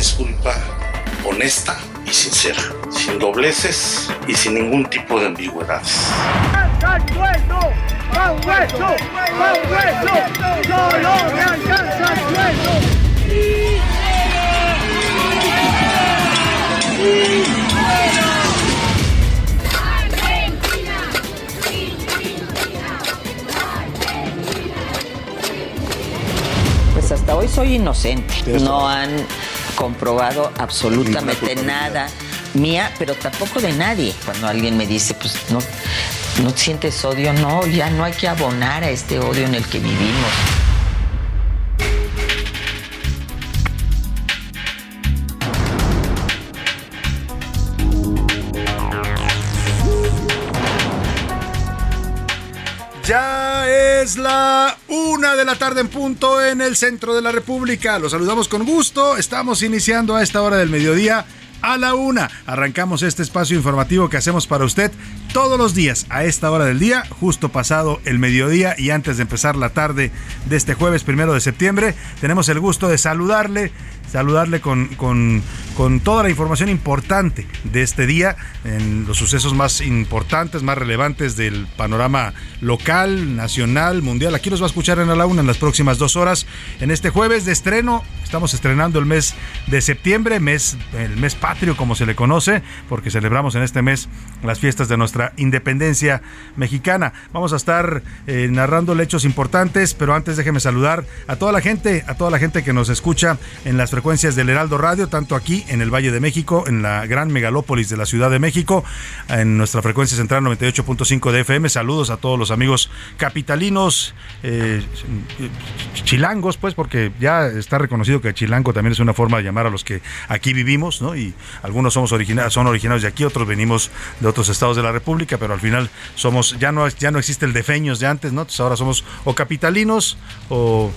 Disculpa honesta y sincera, sin dobleces y sin ningún tipo de ambigüedades. Pues hasta hoy soy inocente. No han comprobado absolutamente nada mía, pero tampoco de nadie. Cuando alguien me dice, pues no, no sientes odio, no, ya no hay que abonar a este odio en el que vivimos. Ya es la una de la tarde en punto en el centro de la República. Los saludamos con gusto. Estamos iniciando a esta hora del mediodía a la una. Arrancamos este espacio informativo que hacemos para usted todos los días a esta hora del día, justo pasado el mediodía y antes de empezar la tarde de este jueves primero de septiembre. Tenemos el gusto de saludarle saludarle con, con, con, toda la información importante de este día, en los sucesos más importantes, más relevantes del panorama local, nacional, mundial. Aquí nos va a escuchar en la una en las próximas dos horas. En este jueves de estreno, estamos estrenando el mes de septiembre, mes, el mes patrio como se le conoce, porque celebramos en este mes las fiestas de nuestra independencia mexicana. Vamos a estar eh, narrando hechos importantes, pero antes déjeme saludar a toda la gente, a toda la gente que nos escucha en las frecuencias del Heraldo Radio, tanto aquí en el Valle de México, en la gran megalópolis de la Ciudad de México, en nuestra frecuencia central 98.5 de FM. Saludos a todos los amigos capitalinos, eh, chilangos, pues, porque ya está reconocido que chilango también es una forma de llamar a los que aquí vivimos, ¿no? Y algunos somos originarios, son originarios de aquí, otros venimos de otros estados de la República, pero al final somos, ya no, ya no existe el defeños de antes, ¿no? Entonces ahora somos o capitalinos o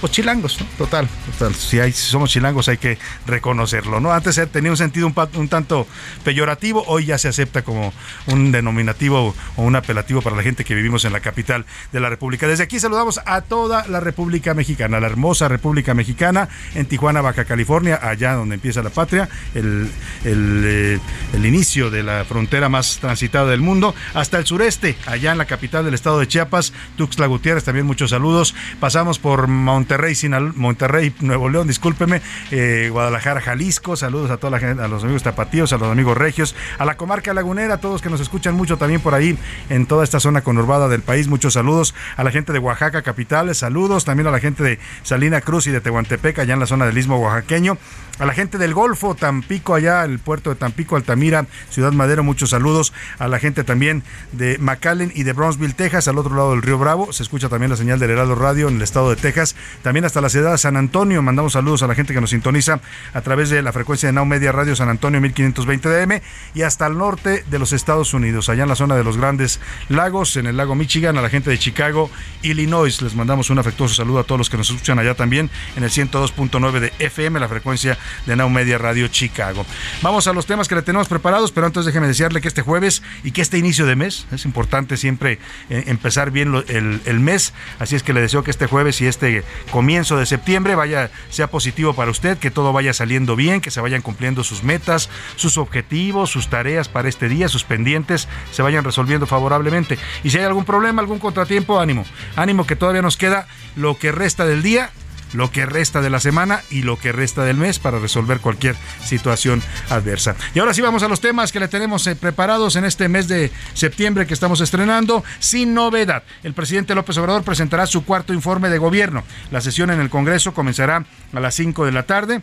pues chilangos, ¿no? Total, total. Si, hay, si somos chilangos hay que reconocerlo, ¿no? Antes tenía un sentido un, tanto peyorativo, hoy ya se acepta como un denominativo o un apelativo para la gente que vivimos en la capital de la República. Desde aquí saludamos a toda la República Mexicana, la hermosa República Mexicana, en Tijuana, Baja California, allá donde empieza la patria, el, el, eh, inicio de la frontera más transitada del mundo, hasta el sureste, allá en la capital del estado de Chiapas, Tuxtla Gutiérrez, también muchos saludos. Pasamos por Monterrey, Sinal Monterrey, Nuevo León, discúlpeme, eh, Guadalajara, Jalisco, saludos a toda la gente, a los amigos tapatíos, a los amigos regios, a la comarca lagunera, a todos que nos escuchan mucho también por ahí en toda esta zona conurbada del país, muchos saludos a la gente de Oaxaca capital, saludos también a la gente de Salina Cruz y de Tehuantepec, allá en la zona del Istmo oaxaqueño, a la gente del Golfo, Tampico, allá el puerto de Tampico, Altamira, Ciudad Madero, muchos saludos. A la gente también de McAllen y de Brownsville, Texas, al otro lado del río Bravo. Se escucha también la señal del Heraldo Radio en el estado de Texas. también hasta la ciudad de San Antonio. Mandamos saludos a la gente que nos sintoniza a través de la frecuencia de Now Media Radio San Antonio 1520 DM y hasta el norte de los Estados Unidos, allá en la zona de los Grandes Lagos, en el lago Michigan, a la gente de Chicago, Illinois. Les mandamos un afectuoso saludo a todos los que nos escuchan allá también en el 102.9 de FM, la frecuencia de Now Media Radio Chicago. Vamos a los temas que le tenemos preparados, pero antes déjeme desearle que este jueves y que este inicio de mes, es importante siempre eh, empezar bien el, el mes, así es que le deseo que este jueves y este comienzo de septiembre vaya, sea positivo para usted, que todo vaya saliendo bien, que se vayan cumpliendo sus metas, sus objetivos, sus tareas para este día, sus pendientes se vayan resolviendo favorablemente. Y si hay algún problema, algún contratiempo, ánimo, ánimo que todavía nos queda lo que resta del día lo que resta de la semana y lo que resta del mes para resolver cualquier situación adversa. Y ahora sí vamos a los temas que le tenemos eh, preparados en este mes de septiembre que estamos estrenando. Sin novedad, el presidente López Obrador presentará su cuarto informe de gobierno. La sesión en el Congreso comenzará a las 5 de la tarde.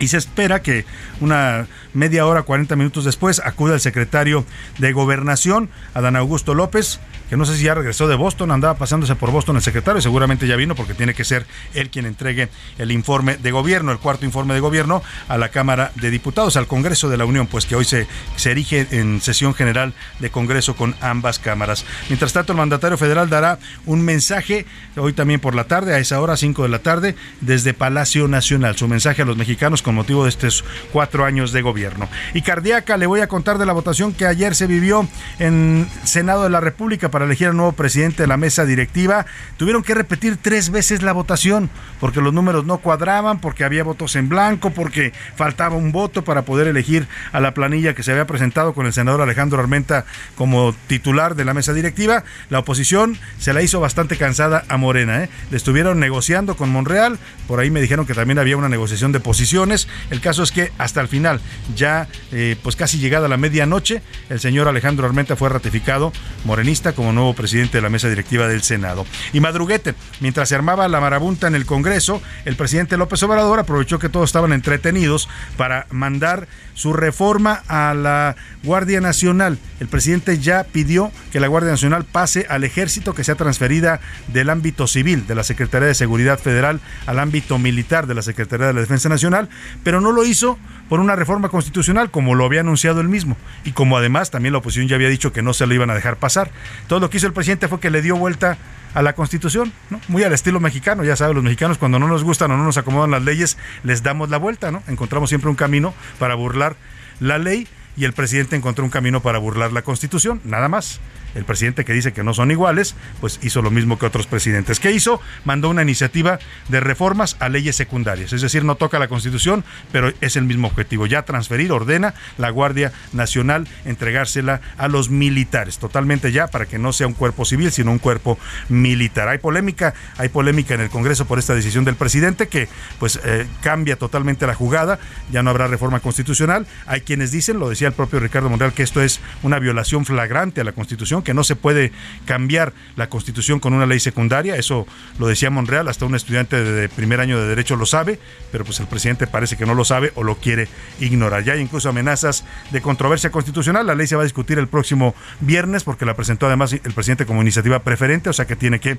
Y se espera que una media hora, 40 minutos después, acuda el secretario de Gobernación, Adán Augusto López, que no sé si ya regresó de Boston, andaba pasándose por Boston el secretario, seguramente ya vino porque tiene que ser él quien entregue el informe de gobierno, el cuarto informe de gobierno a la Cámara de Diputados, al Congreso de la Unión, pues que hoy se, se erige en sesión general de Congreso con ambas cámaras. Mientras tanto, el mandatario federal dará un mensaje hoy también por la tarde, a esa hora, 5 de la tarde, desde Palacio Nacional, su mensaje a los mexicanos con motivo de estos cuatro años de gobierno. Y cardíaca, le voy a contar de la votación que ayer se vivió en Senado de la República para elegir al nuevo presidente de la mesa directiva, tuvieron que repetir tres veces la votación porque los números no cuadraban, porque había votos en blanco, porque faltaba un voto para poder elegir a la planilla que se había presentado con el senador Alejandro Armenta como titular de la mesa directiva. La oposición se la hizo bastante cansada a Morena. ¿eh? Le estuvieron negociando con Monreal, por ahí me dijeron que también había una negociación de posiciones. El caso es que hasta el final, ya eh, pues casi llegada la medianoche, el señor Alejandro Armenta fue ratificado morenista como nuevo presidente de la mesa directiva del Senado. Y madruguete, mientras se armaba la marabunta en el Congreso, el presidente López Obrador aprovechó que todos estaban entretenidos para mandar su reforma a la Guardia Nacional. El presidente ya pidió que la Guardia Nacional pase al ejército, que sea transferida del ámbito civil de la Secretaría de Seguridad Federal al ámbito militar de la Secretaría de la Defensa Nacional, pero no lo hizo por una reforma constitucional, como lo había anunciado él mismo, y como además también la oposición ya había dicho que no se lo iban a dejar pasar. Todo lo que hizo el presidente fue que le dio vuelta a la Constitución, ¿no? Muy al estilo mexicano, ya saben, los mexicanos cuando no nos gustan o no nos acomodan las leyes, les damos la vuelta, ¿no? Encontramos siempre un camino para burlar la ley y el presidente encontró un camino para burlar la Constitución, nada más el presidente que dice que no son iguales, pues hizo lo mismo que otros presidentes. ¿Qué hizo? Mandó una iniciativa de reformas a leyes secundarias, es decir, no toca la Constitución, pero es el mismo objetivo, ya transferir, ordena la Guardia Nacional entregársela a los militares, totalmente ya para que no sea un cuerpo civil, sino un cuerpo militar. Hay polémica, hay polémica en el Congreso por esta decisión del presidente que pues eh, cambia totalmente la jugada, ya no habrá reforma constitucional. Hay quienes dicen, lo decía el propio Ricardo Monreal, que esto es una violación flagrante a la Constitución, que no se puede cambiar la Constitución con una ley secundaria, eso lo decía Monreal, hasta un estudiante de primer año de derecho lo sabe, pero pues el presidente parece que no lo sabe o lo quiere ignorar. Ya hay incluso amenazas de controversia constitucional, la ley se va a discutir el próximo viernes porque la presentó además el presidente como iniciativa preferente, o sea que tiene que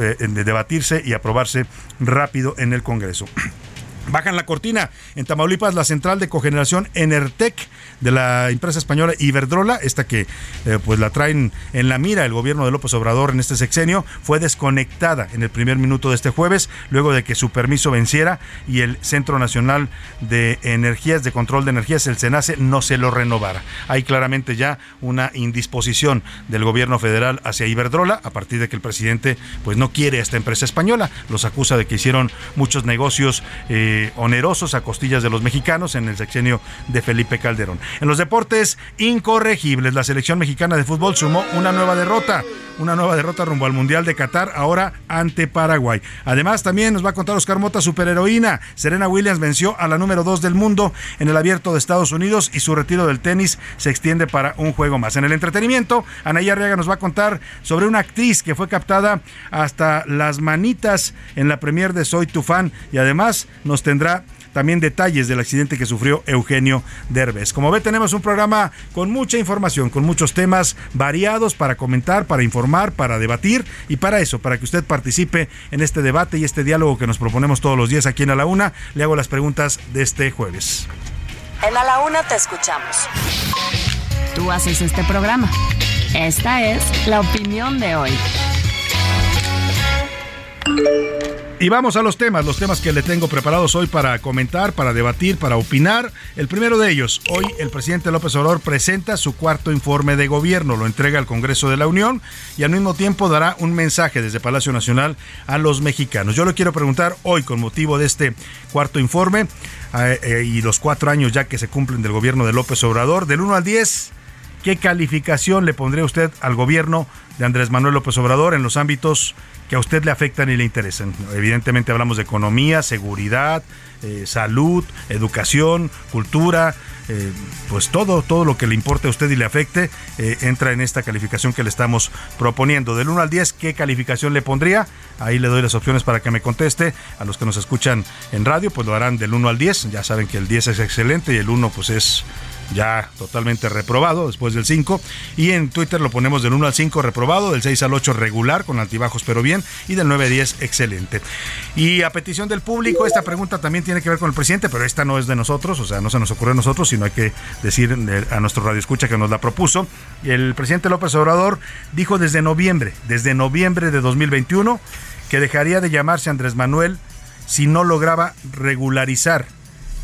eh, debatirse y aprobarse rápido en el Congreso. Bajan la cortina. En Tamaulipas, la central de cogeneración Enertec de la empresa española Iberdrola, esta que eh, pues la traen en la mira el gobierno de López Obrador en este sexenio, fue desconectada en el primer minuto de este jueves, luego de que su permiso venciera y el Centro Nacional de Energías, de Control de Energías, el SENACE, no se lo renovara. Hay claramente ya una indisposición del gobierno federal hacia Iberdrola, a partir de que el presidente pues no quiere a esta empresa española, los acusa de que hicieron muchos negocios. Eh, onerosos a costillas de los mexicanos en el sexenio de Felipe Calderón. En los deportes incorregibles, la selección mexicana de fútbol sumó una nueva derrota, una nueva derrota rumbo al Mundial de Qatar, ahora ante Paraguay. Además, también nos va a contar Oscar Mota, superheroína. Serena Williams venció a la número 2 del mundo en el abierto de Estados Unidos y su retiro del tenis se extiende para un juego más. En el entretenimiento, Anaya Arriaga nos va a contar sobre una actriz que fue captada hasta las manitas en la premier de Soy tu fan y además nos tendrá también detalles del accidente que sufrió Eugenio Derbez. Como ve, tenemos un programa con mucha información, con muchos temas variados para comentar, para informar, para debatir y para eso, para que usted participe en este debate y este diálogo que nos proponemos todos los días aquí en A la Una. Le hago las preguntas de este jueves. En A la Una te escuchamos. Tú haces este programa. Esta es la opinión de hoy. Y vamos a los temas, los temas que le tengo preparados hoy para comentar, para debatir, para opinar. El primero de ellos, hoy el presidente López Obrador presenta su cuarto informe de gobierno, lo entrega al Congreso de la Unión y al mismo tiempo dará un mensaje desde Palacio Nacional a los mexicanos. Yo le quiero preguntar hoy con motivo de este cuarto informe eh, eh, y los cuatro años ya que se cumplen del gobierno de López Obrador, del 1 al 10, ¿qué calificación le pondría usted al gobierno de Andrés Manuel López Obrador en los ámbitos que a usted le afectan y le interesan. Evidentemente hablamos de economía, seguridad, eh, salud, educación, cultura, eh, pues todo, todo lo que le importe a usted y le afecte eh, entra en esta calificación que le estamos proponiendo. Del 1 al 10, ¿qué calificación le pondría? Ahí le doy las opciones para que me conteste. A los que nos escuchan en radio, pues lo harán del 1 al 10. Ya saben que el 10 es excelente y el 1 pues es ya totalmente reprobado después del 5. Y en Twitter lo ponemos del 1 al 5 reprobado, del 6 al 8 regular con altibajos pero bien y del 9 a 10 excelente. Y a petición del público, esta pregunta también tiene que ver con el presidente, pero esta no es de nosotros, o sea, no se nos ocurre a nosotros, sino hay que decir a nuestro radio escucha que nos la propuso. El presidente López Obrador dijo desde noviembre, desde noviembre de 2021, que dejaría de llamarse Andrés Manuel si no lograba regularizar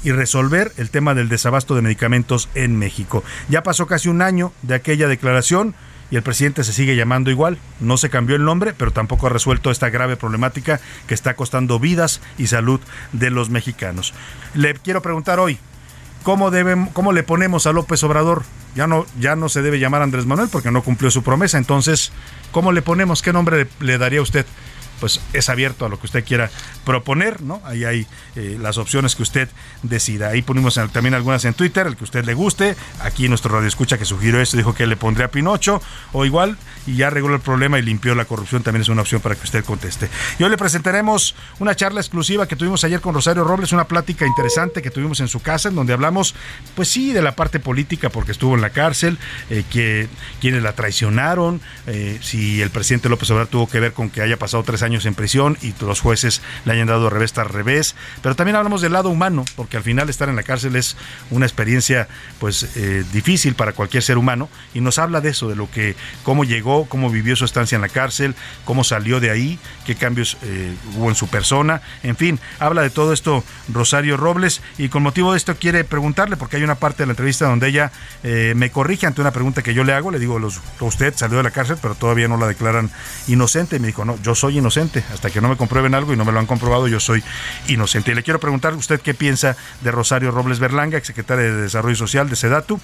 y resolver el tema del desabasto de medicamentos en México. Ya pasó casi un año de aquella declaración y el presidente se sigue llamando igual. No se cambió el nombre, pero tampoco ha resuelto esta grave problemática que está costando vidas y salud de los mexicanos. Le quiero preguntar hoy, ¿cómo, debemos, cómo le ponemos a López Obrador? Ya no, ya no se debe llamar Andrés Manuel porque no cumplió su promesa. Entonces, ¿cómo le ponemos? ¿Qué nombre le, daría usted? Pues es abierto a lo que usted quiera proponer, ¿no? Ahí hay eh, las opciones que usted decida. Ahí ponimos también algunas en Twitter, el que usted le guste. Aquí nuestro radio escucha que sugirió esto, dijo que le pondría Pinocho, o igual, y ya arregló el problema y limpió la corrupción, también es una opción para que usted conteste. Y hoy le presentaremos una charla exclusiva que tuvimos ayer con Rosario Robles, una plática interesante que tuvimos en su casa, en donde hablamos, pues sí, de la parte política, porque estuvo en la cárcel, eh, que quienes la traicionaron, eh, si el presidente López Obrador tuvo que ver con que haya pasado tres años en prisión y los jueces le hayan dado revés al revés. Pero también hablamos del lado humano, porque al final estar en la cárcel es una experiencia pues eh, difícil para cualquier ser humano y nos habla de eso, de lo que, cómo llegó, cómo vivió su estancia en la cárcel, cómo salió de ahí, qué cambios eh, hubo en su persona, en fin, habla de todo esto Rosario Robles y con motivo de esto quiere preguntarle, porque hay una parte de la entrevista donde ella eh, me corrige ante una pregunta que yo le hago, le digo, usted salió de la cárcel, pero todavía no la declaran inocente, y me dijo, no, yo soy inocente hasta que no me comprueben algo y no me lo han comprobado, yo soy inocente. Y le quiero preguntar usted qué piensa de Rosario Robles Berlanga, exsecretaria de Desarrollo Social de SEDATU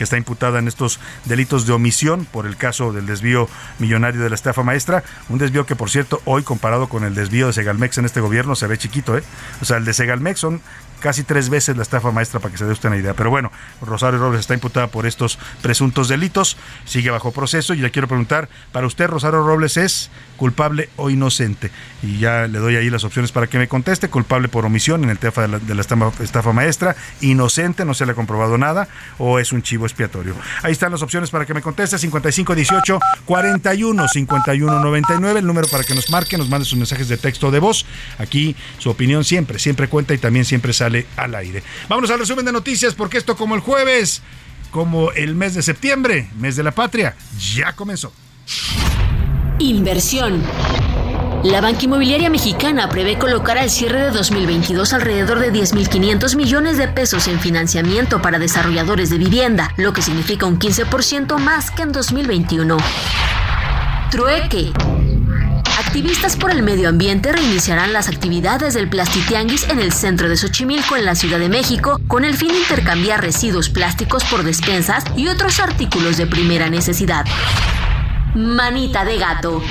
que está imputada en estos delitos de omisión por el caso del desvío millonario de la estafa maestra. Un desvío que, por cierto, hoy comparado con el desvío de Segalmex en este gobierno se ve chiquito, ¿eh? O sea, el de Segalmex son casi tres veces la estafa maestra para que se dé usted una idea. Pero bueno, Rosario Robles está imputada por estos presuntos delitos, sigue bajo proceso y le quiero preguntar, para usted Rosario Robles es culpable o inocente. Y ya le doy ahí las opciones para que me conteste, culpable por omisión en el tema de la, estafa, maestra, inocente, no se le ha comprobado nada, o es un chivo expiatorio. Ahí están las opciones para que me conteste, 5518 41 51 99, el número para que nos marque, nos mande sus mensajes de texto o de voz. Aquí su opinión siempre, siempre cuenta y también siempre sale al aire. Vámonos al resumen de noticias porque esto como el jueves, como el mes de septiembre, mes de la patria, ya comenzó. Inversión. La banca inmobiliaria mexicana prevé colocar al cierre de 2022 alrededor de 10.500 millones de pesos en financiamiento para desarrolladores de vivienda, lo que significa un 15% más que en 2021. Trueque. Activistas por el medio ambiente reiniciarán las actividades del Plastitianguis en el centro de Xochimilco, en la Ciudad de México, con el fin de intercambiar residuos plásticos por despensas y otros artículos de primera necesidad. Manita de gato.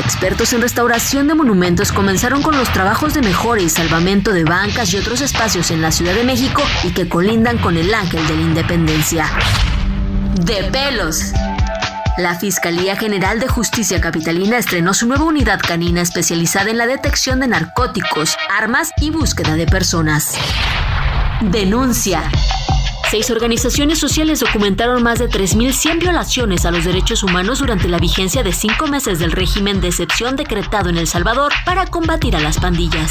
Expertos en restauración de monumentos comenzaron con los trabajos de mejora y salvamento de bancas y otros espacios en la Ciudad de México y que colindan con el Ángel de la Independencia. De pelos. La Fiscalía General de Justicia Capitalina estrenó su nueva unidad canina especializada en la detección de narcóticos, armas y búsqueda de personas. Denuncia. Seis organizaciones sociales documentaron más de 3.100 violaciones a los derechos humanos durante la vigencia de cinco meses del régimen de excepción decretado en El Salvador para combatir a las pandillas.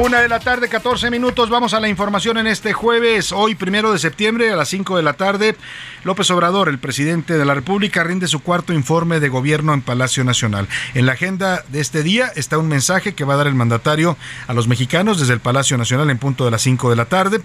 Una de la tarde, 14 minutos. Vamos a la información en este jueves, hoy primero de septiembre, a las 5 de la tarde. López Obrador, el presidente de la República, rinde su cuarto informe de gobierno en Palacio Nacional. En la agenda de este día está un mensaje que va a dar el mandatario a los mexicanos desde el Palacio Nacional en punto de las 5 de la tarde.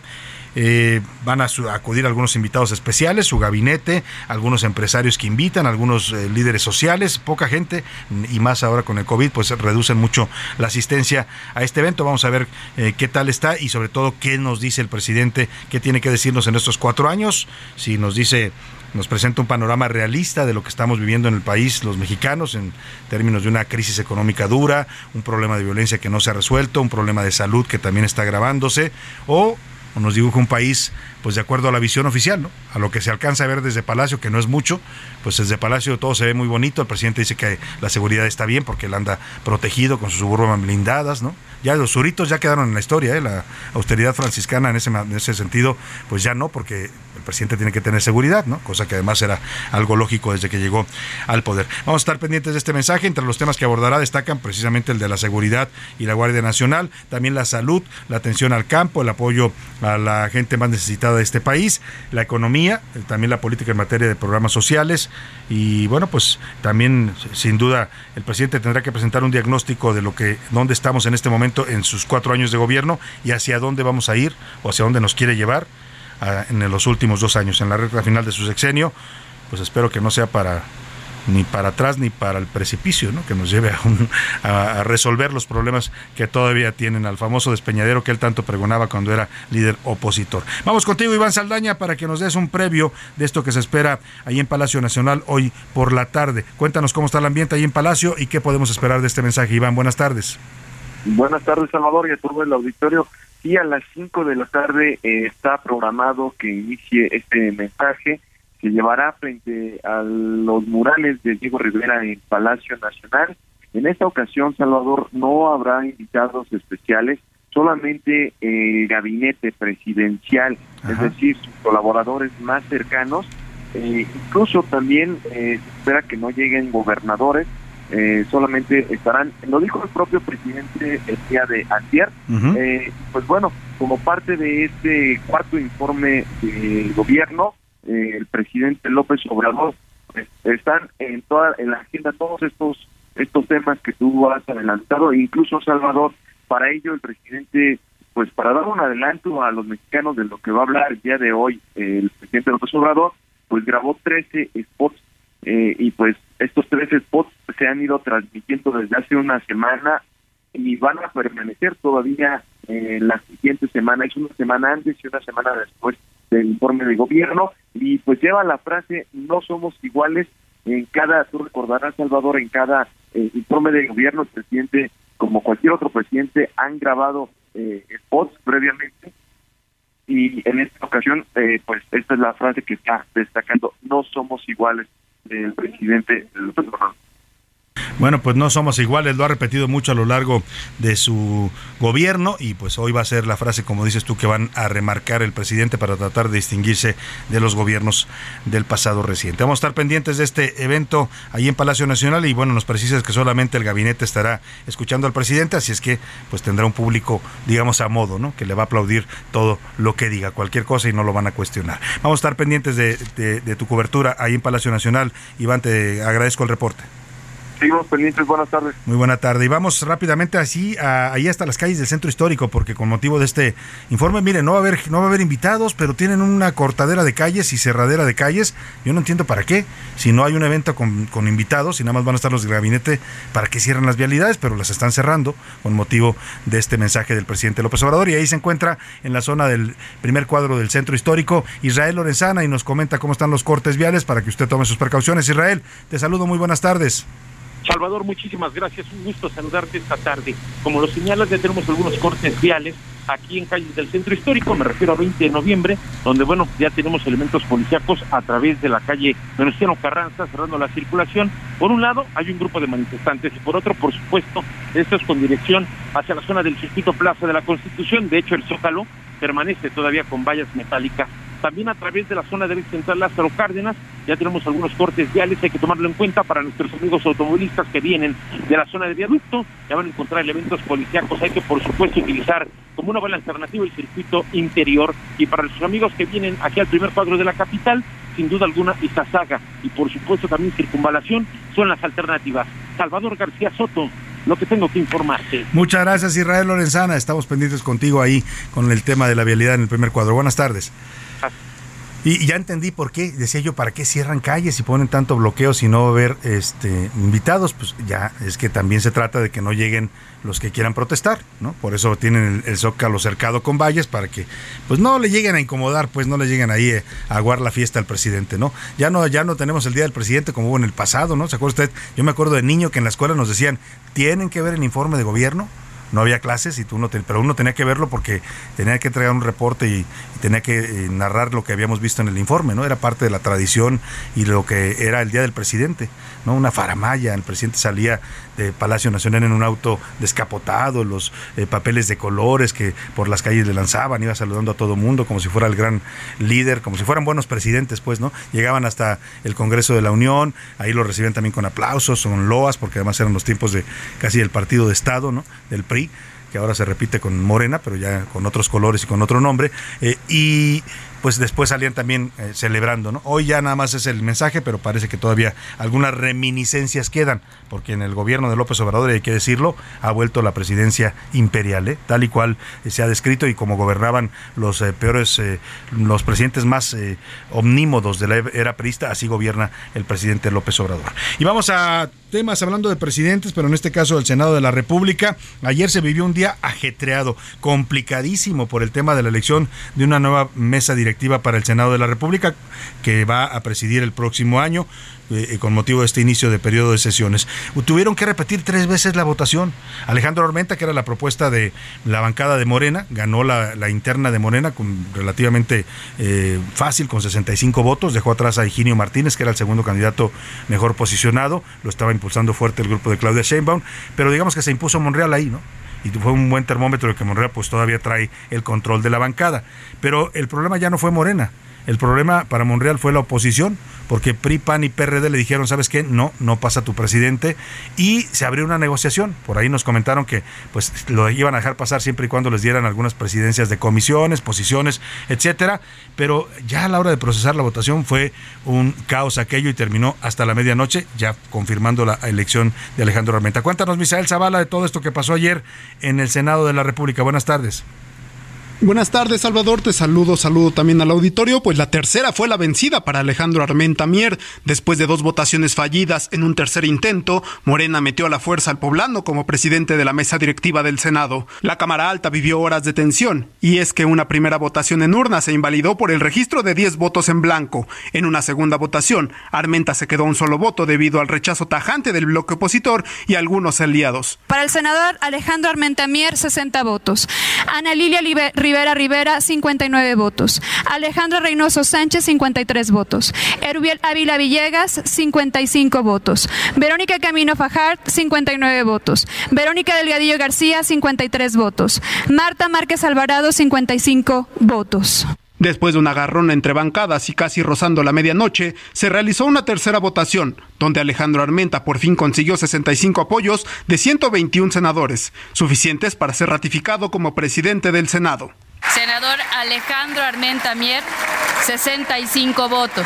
Eh, van a, acudir algunos invitados especiales, su gabinete, algunos empresarios que invitan, algunos eh, líderes sociales, poca gente y más ahora con el COVID, pues reducen mucho la asistencia a este evento. Vamos a ver eh, qué tal está y sobre todo qué nos dice el presidente, qué tiene que decirnos en estos cuatro años, si nos dice nos presenta un panorama realista de lo que estamos viviendo en el país los mexicanos en términos de una crisis económica dura, un problema de violencia que no se ha resuelto, un problema de salud que también está agravándose, o o nos dibuja un país, pues de acuerdo a la visión oficial, ¿no? A lo que se alcanza a ver desde Palacio, que no es mucho, pues desde Palacio todo se ve muy bonito. El presidente dice que la seguridad está bien porque él anda protegido con sus suburban blindadas, ¿no? Ya los suritos ya quedaron en la historia, ¿eh? La austeridad franciscana en ese, en ese sentido, pues ya no, porque el presidente tiene que tener seguridad, ¿no? Cosa que además era algo lógico desde que llegó al poder. Vamos a estar pendientes de este mensaje. Entre los temas que abordará destacan precisamente el de la seguridad y la Guardia Nacional, también la salud, la atención al campo, el apoyo a la gente más necesitada de este país, la economía, también la política en materia de programas sociales y bueno, pues también sin duda el presidente tendrá que presentar un diagnóstico de lo que dónde estamos en este momento en sus cuatro años de gobierno y hacia dónde vamos a ir o hacia dónde nos quiere llevar ah, en los últimos dos años, en la recta final de su sexenio. Pues espero que no sea para ni para atrás ni para el precipicio, ¿no? que nos lleve a, resolver los problemas que todavía tienen al famoso despeñadero que él tanto pregonaba cuando era líder opositor. Vamos contigo, Iván Saldaña, para que nos des un previo de esto que se espera ahí en Palacio Nacional hoy por la tarde. Cuéntanos cómo está el ambiente ahí en Palacio y qué podemos esperar de este mensaje. Iván, buenas tardes. Buenas tardes, Salvador, y a todo el auditorio. Sí, a las 5 de la tarde eh, está programado que inicie este mensaje se llevará frente a los murales de Diego Rivera en Palacio Nacional. En esta ocasión, Salvador, no habrá invitados especiales, solamente el gabinete presidencial, es decir, sus colaboradores más cercanos. Eh, incluso también eh, se espera que no lleguen gobernadores, eh, solamente estarán, lo dijo el propio presidente el día de ayer, pues bueno, como parte de este cuarto informe del gobierno, eh, el presidente López Obrador pues, están en toda en la agenda todos estos estos temas que tú has adelantado, incluso Salvador, para ello el presidente, pues para dar un adelanto a los mexicanos de lo que va a hablar el día de hoy el presidente López Obrador, pues grabó 13 spots eh, y pues estos 13 spots se han ido transmitiendo desde hace una semana y van a permanecer todavía eh, la siguiente semana, es una semana antes y una semana después del informe de gobierno. Y pues lleva la frase no somos iguales en cada, tú recordarás Salvador, en cada eh, informe de gobierno el presidente, como cualquier otro presidente, han grabado eh, spots previamente. Y en esta ocasión eh, pues esta es la frase que está destacando, no somos iguales del presidente López Obrador. Bueno, pues no somos iguales, lo ha repetido mucho a lo largo de su gobierno y pues hoy va a ser la frase, como dices tú, que van a remarcar el presidente para tratar de distinguirse de los gobiernos del pasado reciente. Vamos a estar pendientes de este evento ahí en Palacio Nacional y bueno, nos precisas que solamente el gabinete estará escuchando al presidente, así es que pues tendrá un público, digamos, a modo, ¿no? Que le va a aplaudir todo lo que diga, cualquier cosa y no lo van a cuestionar. Vamos a estar pendientes de, de tu cobertura ahí en Palacio Nacional. Iván, te agradezco el reporte. Seguimos pendientes, buenas tardes. Muy buena tarde. Y vamos rápidamente así, ahí hasta las calles del centro histórico, porque con motivo de este informe, mire, no va a haber, no va a haber invitados, pero tienen una cortadera de calles y cerradera de calles. Yo no entiendo para qué. Si no hay un evento con, con invitados y nada más van a estar los del gabinete, ¿para qué cierran las vialidades? Pero las están cerrando con motivo de este mensaje del presidente López Obrador. Y ahí se encuentra en la zona del primer cuadro del centro histórico Israel Lorenzana y nos comenta cómo están los cortes viales para que usted tome sus precauciones. Israel, te saludo, muy buenas tardes. Salvador, muchísimas gracias. Un gusto saludarte esta tarde. Como lo señalas, ya tenemos algunos cortes viales aquí en calles del centro histórico, me refiero a 20 de noviembre, donde bueno, ya tenemos elementos policíacos a través de la calle Venustiano Carranza cerrando la circulación. Por un lado hay un grupo de manifestantes y por otro, por supuesto, esto es con dirección hacia la zona del circuito Plaza de la Constitución. De hecho, el Zócalo permanece todavía con vallas metálicas también a través de la zona de central Lázaro Cárdenas. Ya tenemos algunos cortes viales, hay que tomarlo en cuenta para nuestros amigos automovilistas que vienen de la zona de viaducto. Ya van a encontrar elementos policíacos. Hay que, por supuesto, utilizar como una buena alternativa el circuito interior. Y para nuestros amigos que vienen aquí al primer cuadro de la capital, sin duda alguna, Izazaga y, por supuesto, también Circunvalación son las alternativas. Salvador García Soto, lo que tengo que informarte. Muchas gracias, Israel Lorenzana. Estamos pendientes contigo ahí con el tema de la vialidad en el primer cuadro. Buenas tardes. Y ya entendí por qué, decía yo, ¿para qué cierran calles y ponen tanto bloqueo si no va a haber este, invitados? Pues ya, es que también se trata de que no lleguen los que quieran protestar, ¿no? Por eso tienen el, zócalo cercado con valles para que, pues no le lleguen a incomodar, pues no le lleguen ahí eh, a aguar la fiesta al presidente, ¿no? Ya no, ya no tenemos el día del presidente como hubo en el pasado, ¿no? ¿Se acuerda usted? Yo me acuerdo de niño que en la escuela nos decían, tienen que ver el informe de gobierno no había clases y tú no pero uno tenía que verlo porque tenía que entregar un reporte y, tenía que eh, narrar lo que habíamos visto en el informe, ¿no? Era parte de la tradición y lo que era el día del presidente, ¿no? Una faramaya, el presidente salía de Palacio Nacional en un auto descapotado, los eh, papeles de colores que por las calles le lanzaban, iba saludando a todo mundo como si fuera el gran líder, como si fueran buenos presidentes, pues, ¿no? Llegaban hasta el Congreso de la Unión, ahí lo recibían también con aplausos, con loas, porque además eran los tiempos de casi el partido de Estado, ¿no? Del PRI que ahora se repite con Morena, pero ya con otros colores y con otro nombre. Eh, y pues después salían también eh, celebrando, ¿no? Hoy ya nada más es el mensaje, pero parece que todavía algunas reminiscencias quedan, porque en el gobierno de López Obrador, hay que decirlo, ha vuelto la presidencia imperial, ¿eh? tal y cual se ha descrito y como gobernaban los eh, peores, los presidentes más omnímodos de la era perista, así gobierna el presidente López Obrador. Y vamos a temas hablando de presidentes, pero en este caso del Senado de la República. Ayer se vivió un día ajetreado, complicadísimo por el tema de la elección de una nueva mesa directiva directiva para el Senado de la República, que va a presidir el próximo año. Eh, con motivo de este inicio de periodo de sesiones. Tuvieron que repetir tres veces la votación. Alejandro Armenta, que era la propuesta de la bancada de Morena, ganó la, interna de Morena con relativamente eh, fácil, con 65 votos. Dejó atrás a Higinio Martínez, que era el segundo candidato mejor posicionado. Lo estaba impulsando fuerte el grupo de Claudia Sheinbaum, pero digamos que se impuso Monreal ahí, ¿no? Y fue un buen termómetro de que Monreal pues todavía trae el control de la bancada. Pero el problema ya no fue Morena. El problema para Monreal fue la oposición, porque PRI, PAN y PRD le dijeron, ¿sabes qué? No, no pasa tu presidente. Y se abrió una negociación. Por ahí nos comentaron que pues lo iban a dejar pasar siempre y cuando les dieran algunas presidencias de comisiones, posiciones, etcétera. Pero ya a la hora de procesar la votación fue un caos aquello y terminó hasta la medianoche, ya confirmando la elección de Alejandro Armenta. Cuéntanos, Misael Zavala, de todo esto que pasó ayer en el Senado de la República. Buenas tardes. Buenas tardes, Salvador. Te saludo, saludo también al auditorio. Pues la tercera fue la vencida para Alejandro Armenta Mier. Después de dos votaciones fallidas en un tercer intento, Morena metió a la fuerza al poblano como presidente de la mesa directiva del Senado. La Cámara Alta vivió horas de tensión, y es que una primera votación en urna se invalidó por el registro de 10 votos en blanco. En una segunda votación, Armenta se quedó un solo voto debido al rechazo tajante del bloque opositor y algunos aliados. Para el senador Alejandro Armenta Mier, 60 votos. Ana Lilia Rivera Rivera, 59 votos. Alejandro Reynoso Sánchez, 53 votos. Erubiel Ávila Villegas, 55 votos. Verónica Camino Fajard, 59 votos. Verónica Delgadillo García, 53 votos. Marta Márquez Alvarado, 55 votos. Después de una agarrón entre bancadas y casi rozando la medianoche, se realizó una tercera votación, donde Alejandro Armenta por fin consiguió 65 apoyos de 121 senadores, suficientes para ser ratificado como presidente del Senado. Senador Alejandro Armenta Mier, 65 votos.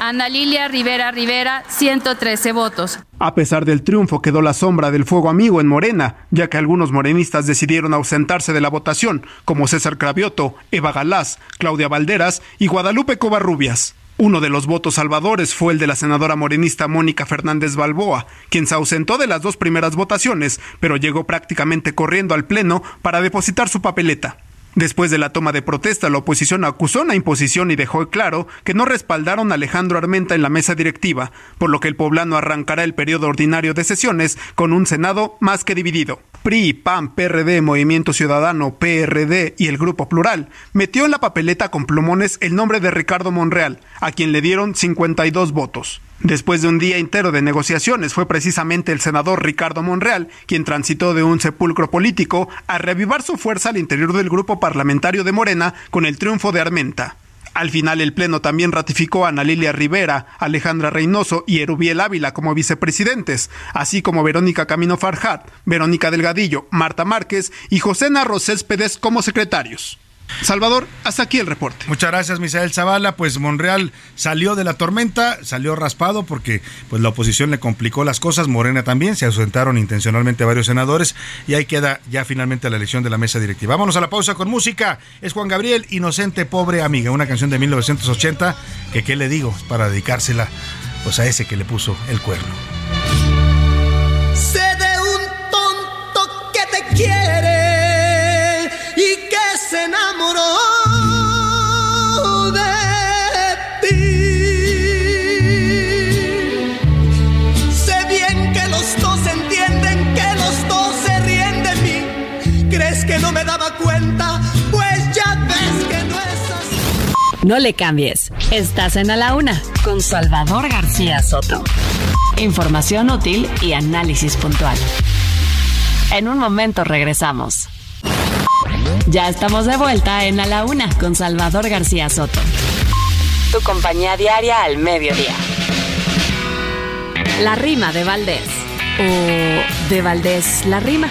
Ana Lilia Rivera Rivera, 113 votos. A pesar del triunfo quedó la sombra del fuego amigo en Morena, ya que algunos morenistas decidieron ausentarse de la votación, como César Cravioto, Eva Galás, Claudia Valderas y Guadalupe Covarrubias. Uno de los votos salvadores fue el de la senadora morenista Mónica Fernández Balboa, quien se ausentó de las dos primeras votaciones, pero llegó prácticamente corriendo al Pleno para depositar su papeleta. Después de la toma de protesta, la oposición acusó una imposición y dejó claro que no respaldaron a Alejandro Armenta en la mesa directiva, por lo que el poblano arrancará el periodo ordinario de sesiones con un Senado más que dividido. PRI, PAN, PRD, Movimiento Ciudadano, PRD y el Grupo Plural, metió en la papeleta con plumones el nombre de Ricardo Monreal, a quien le dieron 52 votos. Después de un día entero de negociaciones, fue precisamente el senador Ricardo Monreal quien transitó de un sepulcro político a reavivar su fuerza al interior del grupo parlamentario de Morena con el triunfo de Armenta. Al final, el Pleno también ratificó a Ana Lilia Rivera, Alejandra Reynoso y Erubiel Ávila como vicepresidentes, así como Verónica Camino Farjat, Verónica Delgadillo, Marta Márquez y José Narro Céspedes como secretarios. Salvador, hasta aquí el reporte. Muchas gracias, Misael Zavala. Pues Monreal salió de la tormenta, salió raspado porque pues la oposición le complicó las cosas, Morena también, se ausentaron intencionalmente varios senadores y ahí queda ya finalmente la elección de la mesa directiva. Vámonos a la pausa con música. Es Juan Gabriel, Inocente Pobre Amiga, una canción de 1980 que qué le digo, para dedicársela pues a ese que le puso el cuerno. Enamoró de ti. Sé bien que los dos entienden que los dos se ríen de mí. ¿Crees que no me daba cuenta? Pues ya ves que no es así. No le cambies. Estás en A la Una con Salvador García Soto. Información útil y análisis puntual. En un momento regresamos. Ya estamos de vuelta en A la Una con Salvador García Soto. Tu compañía diaria al mediodía. La rima de Valdés. O de Valdés la rima.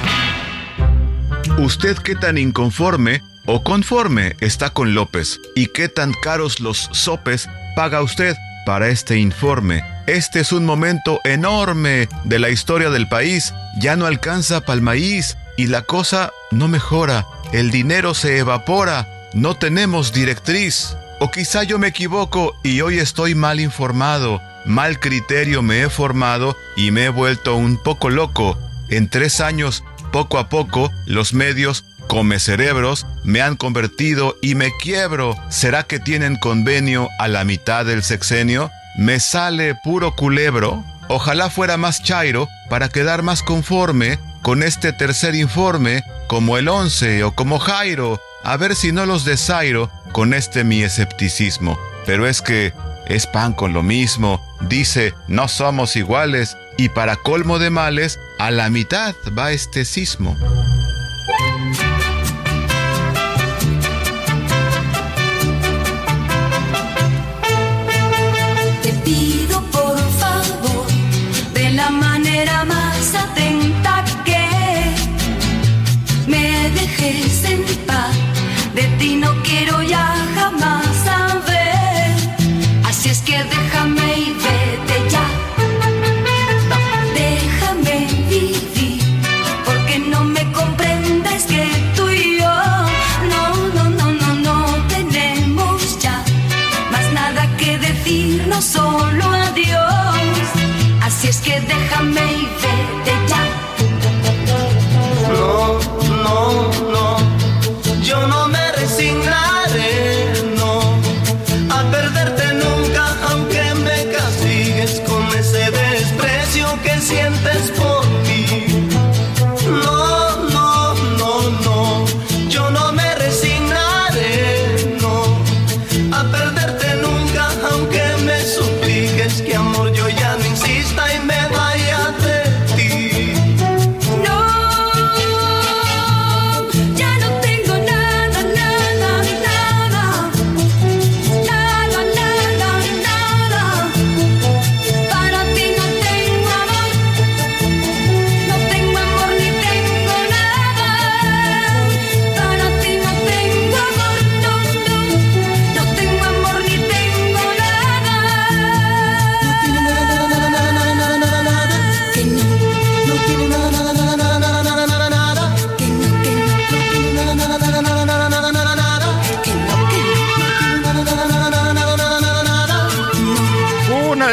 ¿Usted qué tan inconforme o conforme está con López? ¿Y qué tan caros los sopes paga usted para este informe? Este es un momento enorme de la historia del país. Ya no alcanza pa'l maíz y la cosa no mejora. El dinero se evapora. No tenemos directriz. O quizá yo me equivoco y hoy estoy mal informado. Mal criterio me he formado y me he vuelto un poco loco. En tres años, poco a poco, los medios come cerebros me han convertido y me quiebro. ¿Será que tienen convenio a la mitad del sexenio? ¿Me sale puro culebro? Ojalá fuera más chairo para quedar más conforme con este tercer informe, como el 11 o como Jairo, a ver si no los desairo con este mi escepticismo. Pero es que es pan con lo mismo, dice, no somos iguales, y para colmo de males, a la mitad va este sismo. De ti no quiero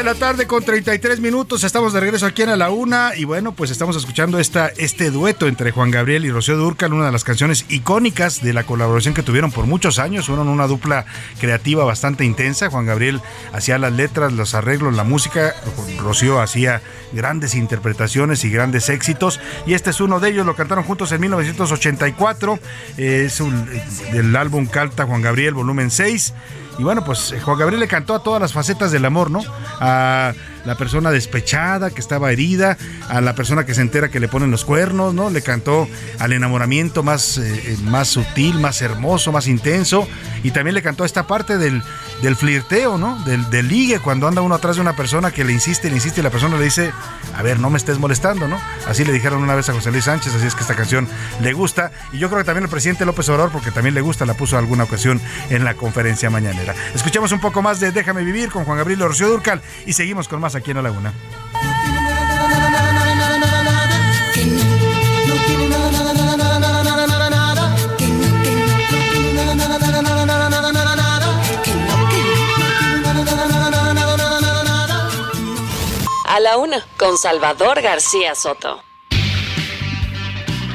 la tarde con 33 minutos, estamos de regreso aquí en A la Una y bueno, pues estamos escuchando esta, este dueto entre Juan Gabriel y Rocío Durcal, una de las canciones icónicas de la colaboración que tuvieron por muchos años, fueron una dupla creativa bastante intensa, Juan Gabriel hacía las letras, los arreglos, la música, Rocío hacía grandes interpretaciones y grandes éxitos. Y este es uno de ellos, lo cantaron juntos en 1984, es del álbum Calta Juan Gabriel volumen 6 y bueno, pues Juan Gabriel le cantó a todas las facetas del amor, ¿no? La persona despechada que estaba herida, a la persona que se entera que le ponen los cuernos, ¿no? Le cantó al enamoramiento más, eh, más sutil, más hermoso, más intenso. Y también le cantó esta parte del, del flirteo, ¿no? Del, del ligue, cuando anda uno atrás de una persona que le insiste, le insiste y la persona le dice, a ver, no me estés molestando, ¿no? Así le dijeron una vez a José Luis Sánchez, así es que esta canción le gusta. Y yo creo que también el presidente López Obrador, porque también le gusta, la puso alguna ocasión en la conferencia mañanera. Escuchemos un poco más de Déjame Vivir con Juan Gabriel Rocío Durcal y seguimos con más aquí en La Laguna. A la una, con Salvador García Soto.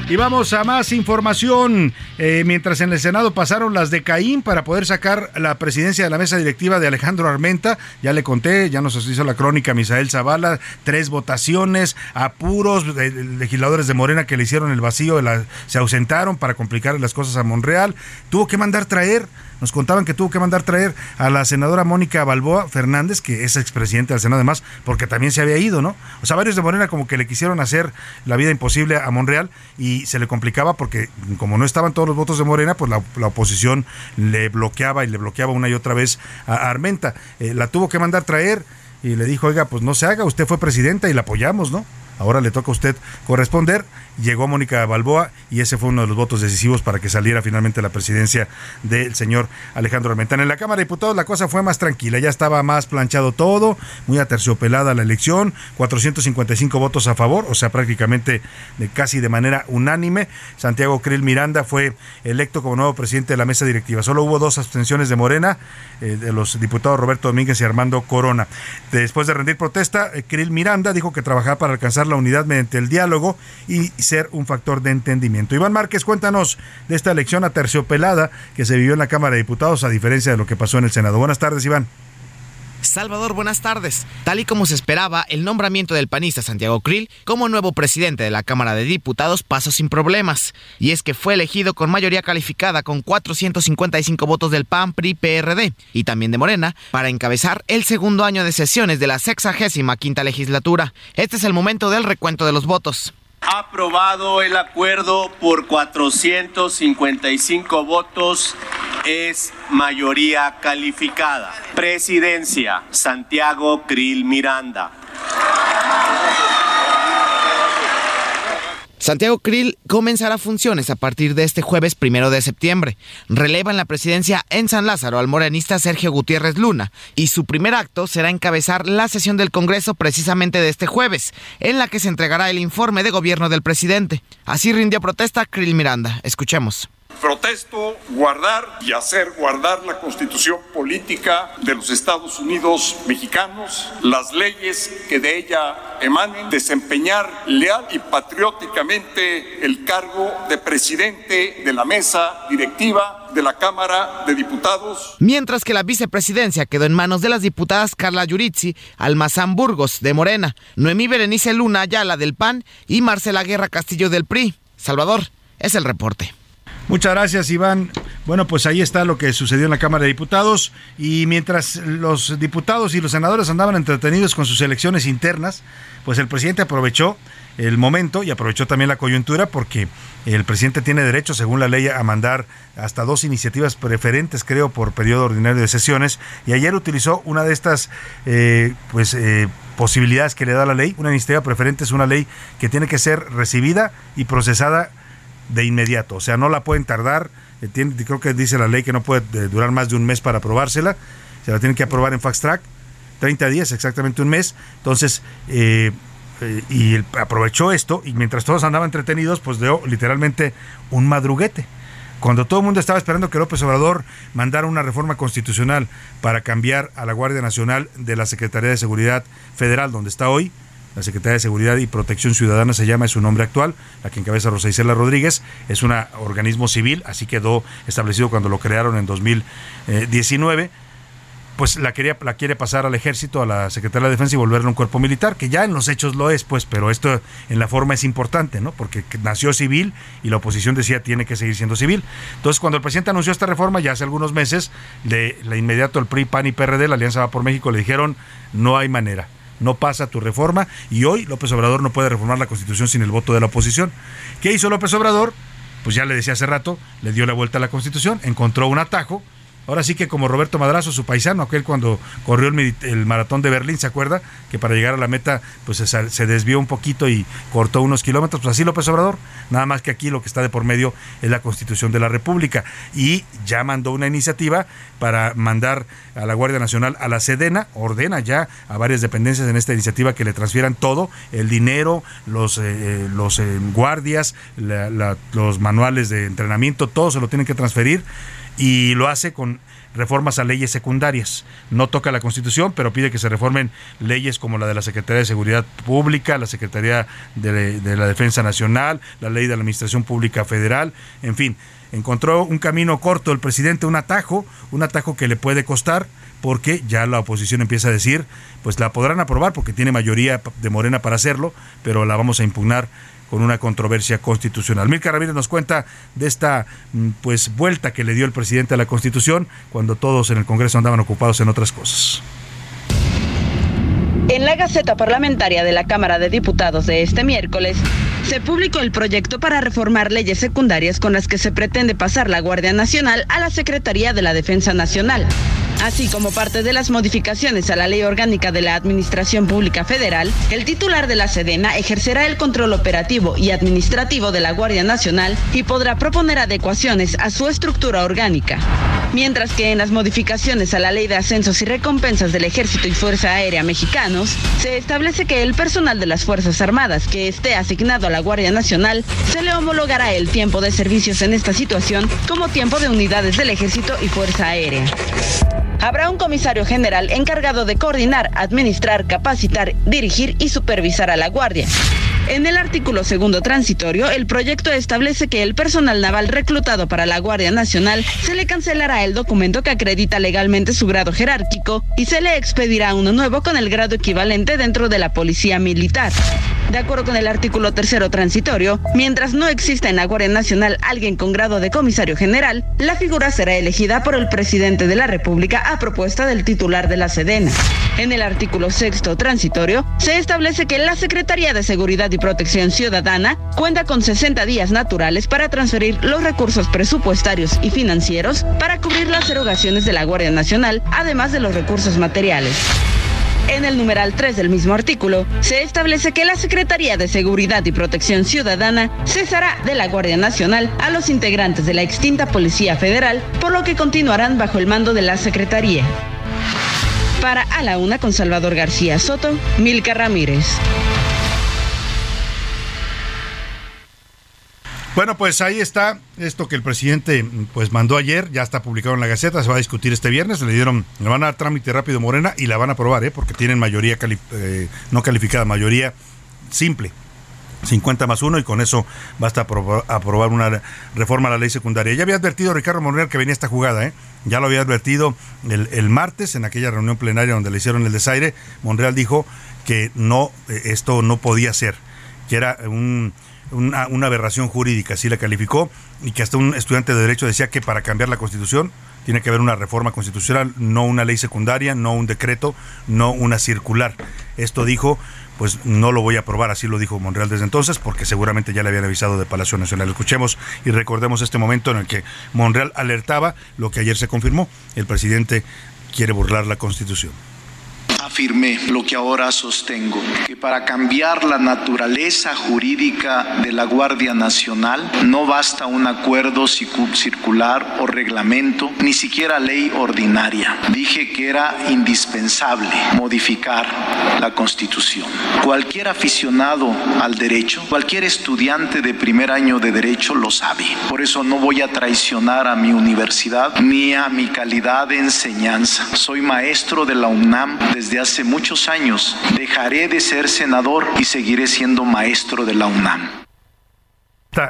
Y vamos a más información. Eh, mientras en el Senado pasaron las de Caín para poder sacar la presidencia de la mesa directiva de Alejandro Armenta, ya le conté, ya nos hizo la crónica Misael Zavala, tres votaciones, apuros, de, legisladores de Morena que le hicieron el vacío, se ausentaron para complicar las cosas a Monreal, tuvo que mandar traer nos contaban que tuvo que mandar traer a la senadora Mónica Balboa Fernández, que es expresidente del Senado además, porque también se había ido, ¿no? O sea, varios de Morena como que le quisieron hacer la vida imposible a Monreal y se le complicaba porque como no estaban todos los votos de Morena, pues la, la oposición le bloqueaba y le bloqueaba una y otra vez a Armenta. Eh, la tuvo que mandar traer y le dijo, oiga, pues no se haga, usted fue presidenta y la apoyamos, ¿no? Ahora le toca a usted corresponder. Llegó Mónica Balboa y ese fue uno de los votos decisivos para que saliera finalmente la presidencia del señor Alejandro Armentana. En la Cámara de Diputados la cosa fue más tranquila, ya estaba más planchado todo, muy aterciopelada la elección, 455 votos a favor, o sea, prácticamente de, casi de manera unánime. Santiago Krill Miranda fue electo como nuevo presidente de la mesa directiva. Solo hubo dos abstenciones de Morena, eh, de los diputados Roberto Domínguez y Armando Corona. Después de rendir protesta, eh, Krill Miranda dijo que trabajaba para alcanzar la unidad mediante el diálogo y ser un factor de entendimiento. Iván Márquez, cuéntanos de esta elección aterciopelada que se vivió en la Cámara de Diputados a diferencia de lo que pasó en el Senado. Buenas tardes, Iván. Salvador, buenas tardes. Tal y como se esperaba, el nombramiento del panista Santiago Krill como nuevo presidente de la Cámara de Diputados pasó sin problemas. Y es que fue elegido con mayoría calificada con 455 votos del PAN, PRI, PRD y también de Morena para encabezar el segundo año de sesiones de la 65 quinta legislatura. Este es el momento del recuento de los votos. Aprobado el acuerdo por 455 votos, es mayoría calificada. Presidencia, Santiago Krill Miranda. Santiago Krill comenzará funciones a partir de este jueves primero de septiembre. Releva en la presidencia en San Lázaro al morenista Sergio Gutiérrez Luna y su primer acto será encabezar la sesión del Congreso precisamente de este jueves, en la que se entregará el informe de gobierno del presidente. Así rindió protesta Krill Miranda. Escuchemos. Protesto guardar y hacer guardar la constitución política de los Estados Unidos mexicanos, las leyes que de ella emanen, desempeñar leal y patrióticamente el cargo de presidente de la mesa directiva de la Cámara de Diputados. Mientras que la vicepresidencia quedó en manos de las diputadas Carla Yuritzi, Almazán Burgos de Morena, Noemí Berenice Luna Ayala del PAN y Marcela Guerra Castillo del PRI. Salvador, es el reporte. Muchas gracias, Iván. Bueno, pues ahí está lo que sucedió en la Cámara de Diputados. Y mientras los diputados y los senadores andaban entretenidos con sus elecciones internas, pues el presidente aprovechó el momento y aprovechó también la coyuntura porque el presidente tiene derecho, según la ley, a mandar hasta dos iniciativas preferentes, creo, por periodo ordinario de sesiones. Y ayer utilizó una de estas, eh, pues, eh, posibilidades que le da la ley. Una iniciativa preferente es una ley que tiene que ser recibida y procesada de inmediato, o sea, no la pueden tardar, eh, tiene, creo que dice la ley que no puede eh, durar más de un mes para aprobársela, se la tienen que aprobar en fast track, 30 días, exactamente un mes, entonces, eh, y él aprovechó esto, y mientras todos andaban entretenidos, pues dio literalmente un madruguete. Cuando todo el mundo estaba esperando que López Obrador mandara una reforma constitucional para cambiar a la Guardia Nacional de la Secretaría de Seguridad Federal, donde está hoy, la Secretaría de Seguridad y Protección Ciudadana se llama, es su nombre actual, la que encabeza Rosa Isela Rodríguez, es un organismo civil, así quedó establecido cuando lo crearon en 2019 pues la quería la quiere pasar al ejército, a la Secretaría de Defensa y volverlo un cuerpo militar, que ya en los hechos lo es, pues, pero esto en la forma es importante, ¿no? Porque nació civil y la oposición decía tiene que seguir siendo civil. Entonces, cuando el presidente anunció esta reforma ya hace algunos meses, de la inmediato el PRI, PAN y PRD, la Alianza Va por México, le dijeron no hay manera. No pasa tu reforma y hoy López Obrador no puede reformar la Constitución sin el voto de la oposición. ¿Qué hizo López Obrador? Pues ya le decía hace rato, le dio la vuelta a la Constitución, encontró un atajo Ahora sí que como Roberto Madrazo, su paisano, aquel cuando corrió el, maratón de Berlín, ¿se acuerda? Que para llegar a la meta pues se, desvió un poquito y cortó unos kilómetros. Pues así López Obrador, nada más que aquí lo que está de por medio es la Constitución de la República. Y ya mandó una iniciativa para mandar a la Guardia Nacional a la Sedena, ordena ya a varias dependencias en esta iniciativa que le transfieran todo, el dinero, los, eh, eh, los eh, guardias, los manuales de entrenamiento, todo se lo tienen que transferir y lo hace con reformas a leyes secundarias. No toca la Constitución, pero pide que se reformen leyes como la de la Secretaría de Seguridad Pública, la Secretaría de, la Defensa Nacional, la ley de la Administración Pública Federal, en fin. Encontró un camino corto el presidente, un atajo, un atajo que le puede costar, porque ya la oposición empieza a decir, pues la podrán aprobar porque tiene mayoría de Morena para hacerlo, pero la vamos a impugnar con una controversia constitucional. Milka Ramírez nos cuenta de esta mm, pues vuelta que le dio el presidente a la Constitución cuando todos en el Congreso andaban ocupados en otras cosas. En la Gaceta Parlamentaria de la Cámara de Diputados de este miércoles, se publicó el proyecto para reformar leyes secundarias con las que se pretende pasar la Guardia Nacional a la Secretaría de la Defensa Nacional. Así como parte de las modificaciones a la Ley Orgánica de la Administración Pública Federal, el titular de la Sedena ejercerá el control operativo y administrativo de la Guardia Nacional y podrá proponer adecuaciones a su estructura orgánica. Mientras que en las modificaciones a la Ley de Ascensos y Recompensas del Ejército y Fuerza Aérea Mexicanos, se establece que el personal de las Fuerzas Armadas que esté asignado a la Guardia Nacional se le homologará el tiempo de servicios en esta situación como tiempo de unidades del Ejército y Fuerza Aérea. Habrá un comisario general encargado de coordinar, administrar, capacitar, dirigir y supervisar a la Guardia. En el artículo segundo transitorio, el proyecto establece que el personal naval reclutado para la Guardia Nacional se le cancelará el documento que acredita legalmente su grado jerárquico y se le expedirá uno nuevo con el grado equivalente dentro de la Policía Militar. De acuerdo con el artículo tercero transitorio, mientras no exista en la Guardia Nacional alguien con grado de comisario general, la figura será elegida por el presidente de la República a propuesta del titular de la Sedena. En el artículo sexto transitorio, se establece que la Secretaría de Seguridad y Protección Ciudadana cuenta con 60 días naturales para transferir los recursos presupuestarios y financieros para cubrir las erogaciones de la Guardia Nacional, además de los recursos materiales. En el numeral 3 del mismo artículo, se establece que la Secretaría de Seguridad y Protección Ciudadana cesará de la Guardia Nacional a los integrantes de la extinta Policía Federal, por lo que continuarán bajo el mando de la Secretaría. Para A la Una con Salvador García Soto, Milka Ramírez. Bueno, pues ahí está esto que el presidente pues mandó ayer, ya está publicado en la Gaceta, se va a discutir este viernes, le dieron, le van a dar trámite rápido Morena y la van a aprobar, ¿eh? porque tienen mayoría eh, no calificada, mayoría simple. 50 más 1 y con eso basta aprobar una reforma a la ley secundaria. Ya había advertido Ricardo Monreal que venía esta jugada, ¿eh? ya lo había advertido el, el, martes en aquella reunión plenaria donde le hicieron el desaire. Monreal dijo que no, eh, esto no podía ser, que era un, una, aberración jurídica, así la calificó, y que hasta un estudiante de Derecho decía que para cambiar la Constitución tiene que haber una reforma constitucional, no una ley secundaria, no un decreto, no una circular. Esto dijo, pues no lo voy a aprobar, así lo dijo Monreal desde entonces, porque seguramente ya le habían avisado de Palacio Nacional. Escuchemos y recordemos este momento en el que Monreal alertaba lo que ayer se confirmó, el presidente quiere burlar la Constitución afirmé lo que ahora sostengo, que para cambiar la naturaleza jurídica de la Guardia Nacional no basta un acuerdo circular o reglamento, ni siquiera ley ordinaria. Dije que era indispensable modificar la Constitución. Cualquier aficionado al derecho, cualquier estudiante de primer año de derecho lo sabe. Por eso no voy a traicionar a mi universidad ni a mi calidad de enseñanza. Soy maestro de la UNAM desde hace muchos años. Dejaré de ser senador y seguiré siendo maestro de la UNAM.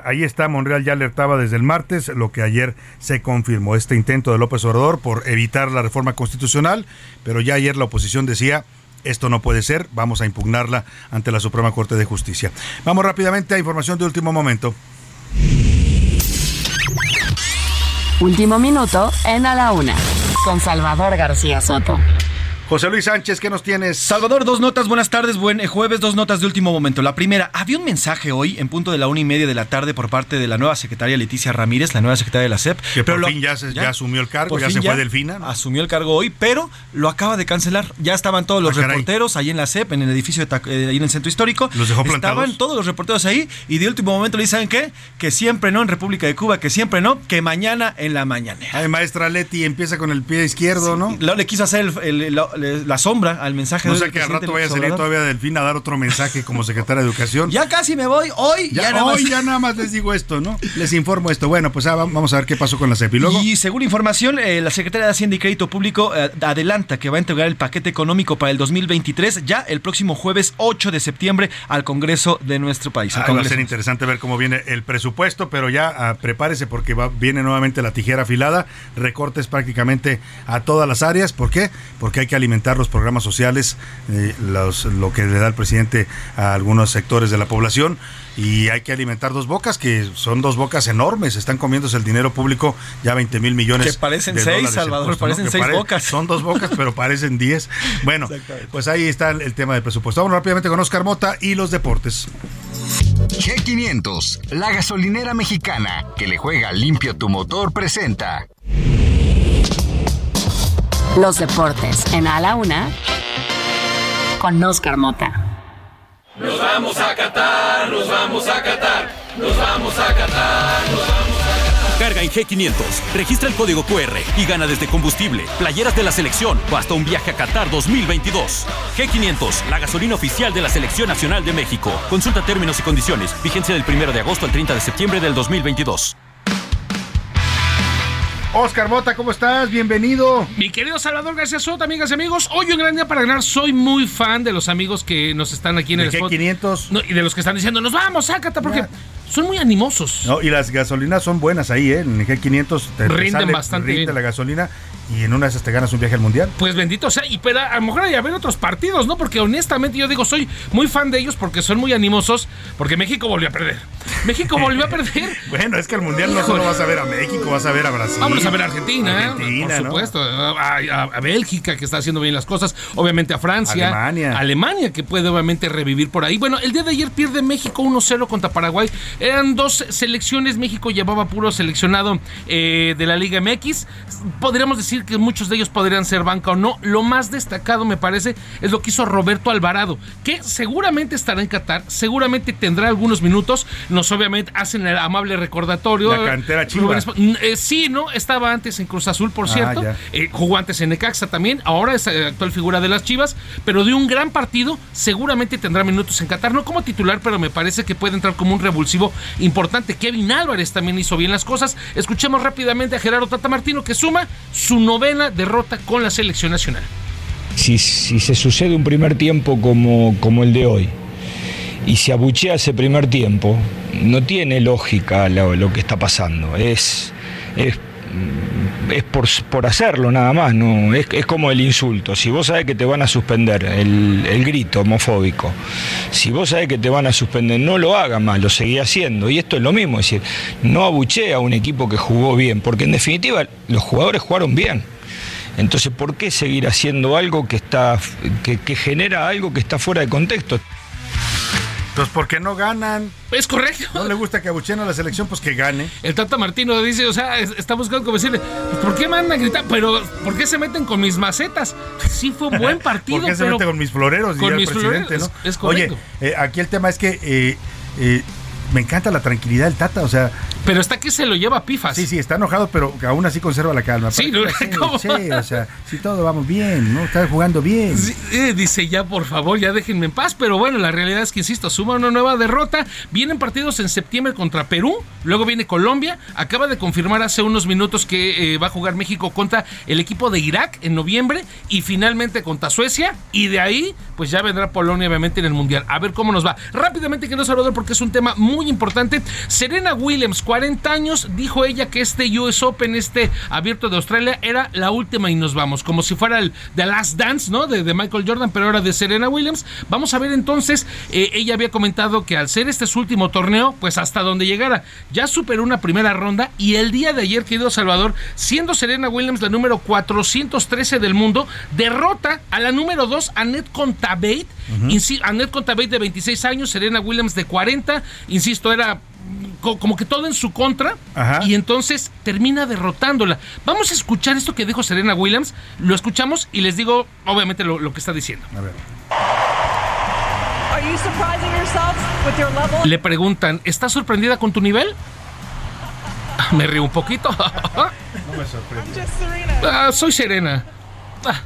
Ahí está, Monreal ya alertaba desde el martes lo que ayer se confirmó, este intento de López Obrador por evitar la reforma constitucional, pero ya ayer la oposición decía esto no puede ser, vamos a impugnarla ante la Suprema Corte de Justicia. Vamos rápidamente a información de último momento. Último minuto en A la Una, con Salvador García Soto. José Luis Sánchez, ¿qué nos tienes? Salvador, dos notas, buenas tardes, buen jueves, dos notas de último momento. La primera, había un mensaje hoy en punto de la una y media de la tarde por parte de la nueva secretaria Leticia Ramírez, la nueva secretaria de la SEP. Que por fin ya, asumió el cargo, ya se fue Delfina. Asumió el cargo hoy, pero lo acaba de cancelar. Ya estaban todos los ah, reporteros ahí en la SEP, en el edificio de, eh, ahí en el centro histórico. Los dejó plantados. Estaban todos los reporteros ahí y de último momento le dicen, ¿saben qué? Que siempre no en República de Cuba, que siempre no, que mañana en la mañana. Ay, maestra Leti empieza con el pie izquierdo, ¿no? Le quiso hacer la sombra al mensaje. No sé que al rato vaya a salir todavía Delfín a dar otro mensaje como secretaria de Educación. Ya casi me voy, hoy ya, nada hoy ya nada más les digo esto, ¿no? Les informo esto. Bueno, pues ah, vamos a ver qué pasó con la CEP. Y, según información, eh, la Secretaría de Hacienda y Crédito Público eh, adelanta que va a entregar el paquete económico para el 2023 ya el próximo jueves 8 de septiembre al Congreso de nuestro país. Ah, va a ser interesante ver cómo viene el presupuesto, pero ya ah, prepárese porque va, viene nuevamente la tijera afilada, recortes prácticamente a todas las áreas. ¿Por qué? Porque hay que alimentar los programas sociales, eh, lo que le da el presidente a algunos sectores de la población y hay que alimentar dos bocas que son dos bocas enormes, están comiéndose el dinero público ya 20 mil millones. Que parecen seis, Salvador, parecen seis bocas. Son dos bocas, pero parecen diez. Bueno, pues ahí está el, tema del presupuesto. Vamos rápidamente con Oscar Mota y los deportes. G500, la gasolinera mexicana que le juega limpio tu motor, presenta. Los deportes en A la Una con Oscar Mota. Nos vamos a Qatar, nos vamos a Qatar, nos vamos a Qatar, nos vamos a Qatar. Carga en G500, registra el código QR y gana desde combustible, playeras de la selección o hasta un viaje a Qatar 2022. G500, la gasolina oficial de la Selección Nacional de México. Consulta términos y condiciones. Vigencia del 1 de agosto al 30 de septiembre del 2022. Oscar Bota, ¿cómo estás? Bienvenido. Mi querido Salvador García Soto, amigas y amigos. Hoy en Gran Día para Ganar soy muy fan de los amigos que nos están aquí en el spot. 500 y de los que están diciendo, nos vamos, sácate, porque son muy animosos. No, y las gasolinas son buenas ahí, ¿eh? En el G500 te, rinden bastante rinde la gasolina y en una de esas te ganas un viaje al mundial. Pues bendito sea, y pero a lo mejor hay que haber otros partidos, ¿no? Porque honestamente yo digo, soy muy fan de ellos porque son muy animosos, porque México volvió a perder. México volvió a perder. bueno, es que el mundial no solo vas a ver a México, vas a ver a Brasil. Vamos a ver a Argentina, Argentina por supuesto, a, a, Bélgica que está haciendo bien las cosas, obviamente a Francia, Alemania, Alemania que puede obviamente revivir por ahí. Bueno, el día de ayer pierde México 1-0 contra Paraguay. Eran dos selecciones, México llevaba puro seleccionado eh, de la Liga MX. Podríamos decir que muchos de ellos podrían ser banca o no. Lo más destacado, me parece, es lo que hizo Roberto Alvarado, que seguramente estará en Qatar, seguramente tendrá algunos minutos. Nos obviamente hacen el amable recordatorio. La cantera chiva. Eh, sí, ¿no? Estaba antes en Cruz Azul, por ah, cierto. Eh, jugó antes en Necaxa también. Ahora es actual figura de las Chivas. Pero de un gran partido, seguramente tendrá minutos en Qatar. No como titular, pero me parece que puede entrar como un revulsivo importante. Kevin Álvarez también hizo bien las cosas. Escuchemos rápidamente a Gerardo Tata Martino que suma su novena derrota con la selección nacional. Si, se sucede un primer tiempo como, como el de hoy y se abuchea ese primer tiempo, no tiene lógica lo, que está pasando. Es, es es por, hacerlo nada más, no es, como el insulto. Si vos sabés que te van a suspender, el, grito homofóbico, si vos sabés que te van a suspender, no lo hagas más, lo seguí haciendo. Y esto es lo mismo, es decir, no abuché a un equipo que jugó bien, porque en definitiva los jugadores jugaron bien. Entonces, ¿por qué seguir haciendo algo que, está, que genera algo que está fuera de contexto? Pues porque no ganan. Es correcto. No le gusta que abucheen a la selección, pues que gane. El Tata Martino dice, o sea, es- está buscando como decirle, pues, ¿por qué mandan a gritar? Pero, ¿por qué se meten con mis macetas? Sí fue un buen partido, ¿Por qué se pero... mete con mis floreros? Con el mis presidente, floreros, ¿no? es correcto. Oye, eh, aquí el tema es que eh, eh, me encanta la tranquilidad del Tata, o sea. Pero está que se lo lleva a pifas. Sí, sí, está enojado, pero aún así conserva la calma. Sí, ¿no? O sea, si todo vamos bien, ¿no? Está jugando bien. Sí, eh, dice ya por favor ya déjenme en paz pero bueno la realidad es que insisto suma una nueva derrota vienen partidos en septiembre contra Perú luego viene Colombia acaba de confirmar hace unos minutos que eh, va a jugar México contra el equipo de Irak en noviembre y finalmente contra Suecia y de ahí pues ya vendrá Polonia obviamente en el mundial a ver cómo nos va rápidamente que no Salvador porque es un tema muy importante. Serena Williams 40 años dijo ella que este US Open este abierto de Australia era la última y nos vamos. Como si fuera el The Last Dance no de, de Michael Jordan pero ahora de Serena Williams. Vamos a ver entonces eh, ella había comentado que al ser este su último torneo pues hasta donde llegara. Ya superó una primera ronda y el día de ayer querido Salvador siendo Serena Williams la número 413 del mundo derrota a la número 2 Annette Contabate Insi- Annette Contabate de 26 años Serena Williams de 40 insisto era co- como que todo en su contra y entonces termina derrotándola. Vamos a escuchar esto que dijo Serena Williams, lo escuchamos y les digo obviamente lo, lo que está diciendo. A ver. Are you surprising yourself with your level? Le preguntan, ¿estás sorprendida con tu nivel? Ah, Me río un poquito. No me sorprende. Just Serena. Ah, soy Serena. Ah,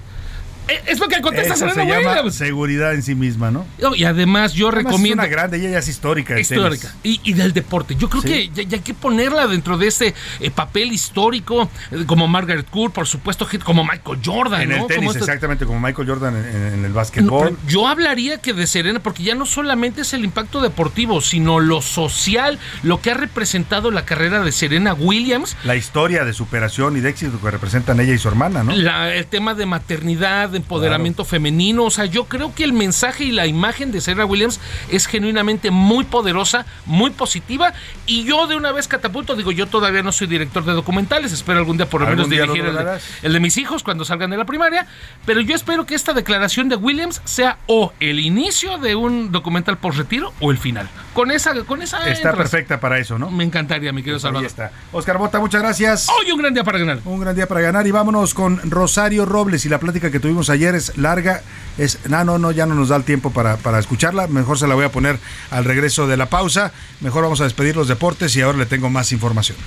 es lo que contesta Esa Serena se llama Williams. seguridad en sí misma, ¿no? Y además yo Además, recomiendo... Es una grande, ella ya es histórica. del histórica y, y del deporte. Yo creo Sí. que ya, ya hay que ponerla dentro de ese eh, papel histórico, eh, como Margaret Court, por supuesto, como Michael Jordan, En ¿no? el Como tenis, este- exactamente como Michael Jordan en, en- en el básquetbol. yo hablaría que de Serena, porque ya no solamente es el impacto deportivo, sino lo social, lo que ha representado la carrera de Serena Williams. la historia de superación y de éxito que representan ella y su hermana, ¿no? La- el tema de maternidad, de empoderamiento femenino, o sea, yo creo que el mensaje y la imagen de Serena Williams es genuinamente muy poderosa, muy positiva, y yo de una vez catapulto, digo, yo todavía no soy director de documentales, espero algún día por lo menos dirigir el de, lograrás. el de mis hijos cuando salgan de la primaria, pero yo espero que esta declaración de Williams sea o el inicio de un documental por retiro o el final. Con esa, con esa Está entras. perfecta para eso, ¿no? Me encantaría, mi querido Pues ahí Salvador. está. Oscar Bota, muchas gracias. Hoy un gran día para ganar. Un gran día para ganar y vámonos con Rosario Robles y la plática que tuvimos ayer es larga, es no, no, no, ya no nos da el tiempo para, para escucharla, mejor se la voy a poner al regreso de la pausa, mejor vamos a despedir los deportes y ahora le tengo más información.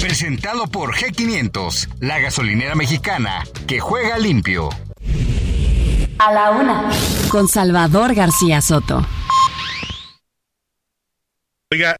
Presentado por G500, la gasolinera mexicana que juega limpio. A la una. Con Salvador García Soto. Oiga,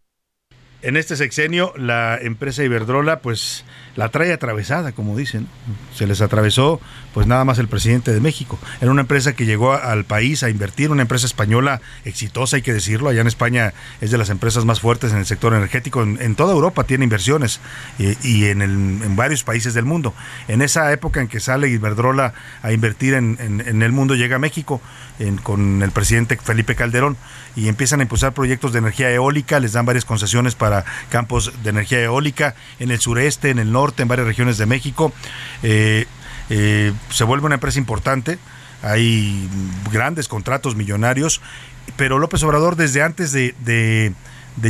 en este sexenio la empresa Iberdrola pues la trae atravesada, como dicen. Se les atravesó pues nada más el presidente de México. Era una empresa que llegó al país a invertir, una empresa española exitosa, hay que decirlo. Allá en España es de las empresas más fuertes en el sector energético. En, toda Europa tiene inversiones eh, y en, varios países del mundo. En esa época en que sale Iberdrola a invertir en, en- el mundo, llega a México con el presidente Felipe Calderón y empiezan a impulsar proyectos de energía eólica, les dan varias concesiones para campos de energía eólica en el sureste, en el norte, en varias regiones de México. Eh, eh, se vuelve una empresa importante, hay grandes contratos millonarios, pero López Obrador desde antes de, de-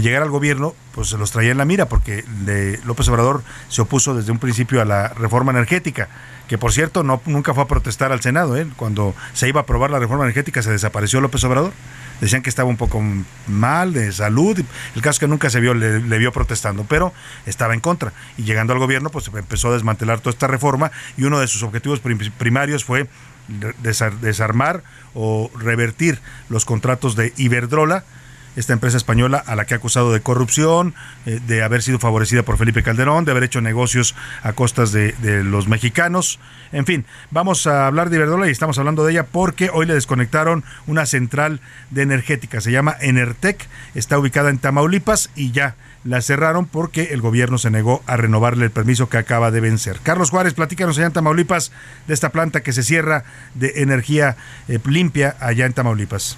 llegar al gobierno, pues se los traía en la mira, porque de- López Obrador se opuso desde un principio a la reforma energética, que por cierto no, nunca fue a protestar al Senado, ¿eh? cuando se iba a aprobar la reforma energética se desapareció López Obrador, decían que estaba un poco mal de salud, el caso es que nunca se vio, le, vio protestando, pero estaba en contra, y llegando al gobierno pues empezó a desmantelar toda esta reforma, y uno de sus objetivos prim- primarios fue desar- desarmar o revertir los contratos de Iberdrola, esta empresa española a la que ha acusado de corrupción, eh, de haber sido favorecida por Felipe Calderón, de haber hecho negocios a costas de, los mexicanos. En fin, vamos a hablar de Iberdrola y estamos hablando de ella porque hoy le desconectaron una central de energética, se llama Enertec, está ubicada en Tamaulipas y ya la cerraron porque el gobierno se negó a renovarle el permiso que acaba de vencer. Carlos Juárez, platícanos allá en Tamaulipas de esta planta que se cierra de energía eh, limpia allá en Tamaulipas.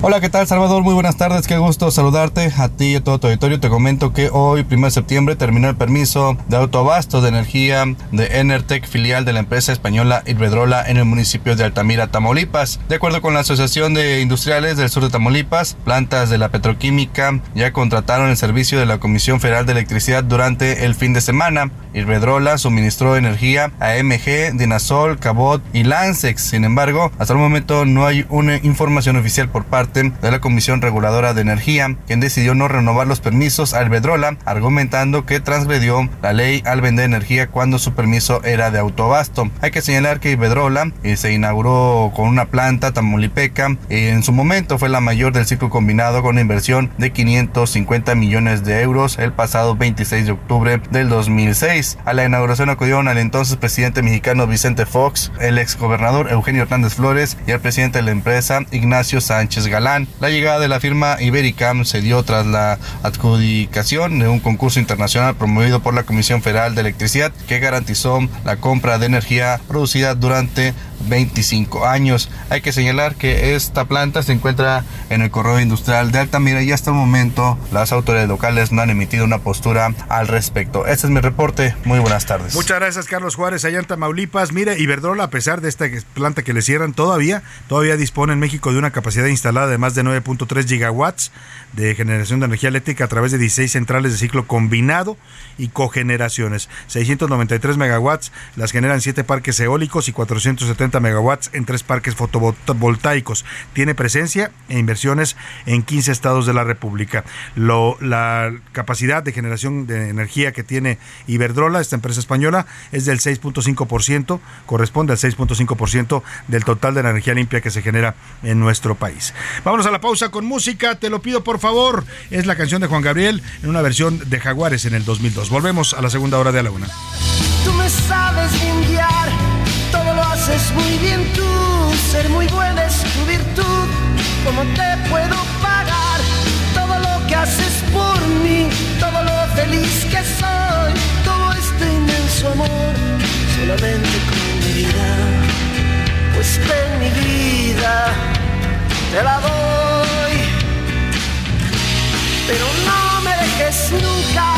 Hola, ¿qué tal Salvador? Muy buenas tardes, qué gusto saludarte a ti y a todo tu auditorio. Te comento que hoy, 1 de septiembre, terminó el permiso de autoabasto de energía de Enertec, filial de la empresa española Iberdrola en el municipio de Altamira, Tamaulipas. De acuerdo con la Asociación de Industriales del Sur de Tamaulipas, plantas de la petroquímica ya contrataron el servicio de la Comisión Federal de Electricidad durante el fin de semana. Iberdrola suministró energía a MG, Dinasol, Cabot y Lancex. Sin embargo, hasta el momento no hay una información oficial por parte de la Comisión Reguladora de Energía, quien decidió no renovar los permisos a Iberdrola, argumentando que transgredió la ley al vender energía cuando su permiso era de autoabasto. Hay que señalar que Iberdrola eh, se inauguró con una planta tamaulipeca, eh, en su momento fue la mayor del ciclo combinado con una inversión de 550 millones de euros el pasado 26 de octubre del 2006. A la inauguración acudieron al entonces presidente mexicano Vicente Fox, el exgobernador Eugenio Hernández Flores y el presidente de la empresa Ignacio Sánchez Galán. La llegada de la firma Ibericam se dio tras la adjudicación de un concurso internacional promovido por la Comisión Federal de Electricidad que garantizó la compra de energía producida durante 25 años. Hay que señalar que esta planta se encuentra en el corredor industrial de Altamira y hasta el momento las autoridades locales no han emitido una postura al respecto. Este es mi reporte. Muy buenas tardes. Muchas gracias, Carlos Juárez, allá en Tamaulipas. Mire, Iberdrola, a pesar de esta planta que le cierran, todavía, todavía dispone en México de una capacidad instalada de más de 9.3 gigawatts de generación de energía eléctrica a través de 16 centrales de ciclo combinado y cogeneraciones. 693 megawatts las generan 7 parques eólicos y 470 megawatts en 3 parques fotovoltaicos. Tiene presencia e inversiones en 15 estados de la República. La capacidad de generación de energía que tiene Iberdrola, esta empresa española, es del 6.5%, corresponde al 6.5% del total de la energía limpia que se genera en nuestro país. Vámonos a la pausa con música, te lo pido por favor. Es la canción de Juan Gabriel en una versión de Jaguares en el 2002. Volvemos a la segunda hora de la una. Tú me sabes lo haces muy bien tú. Ser muy buena es tu virtud. ¿Cómo te puedo pagar todo lo que haces por mí? Todo lo feliz que soy, todo este inmenso amor, solamente con mi vida. Pues ven mi vida, te la doy. Pero no me dejes nunca, nunca,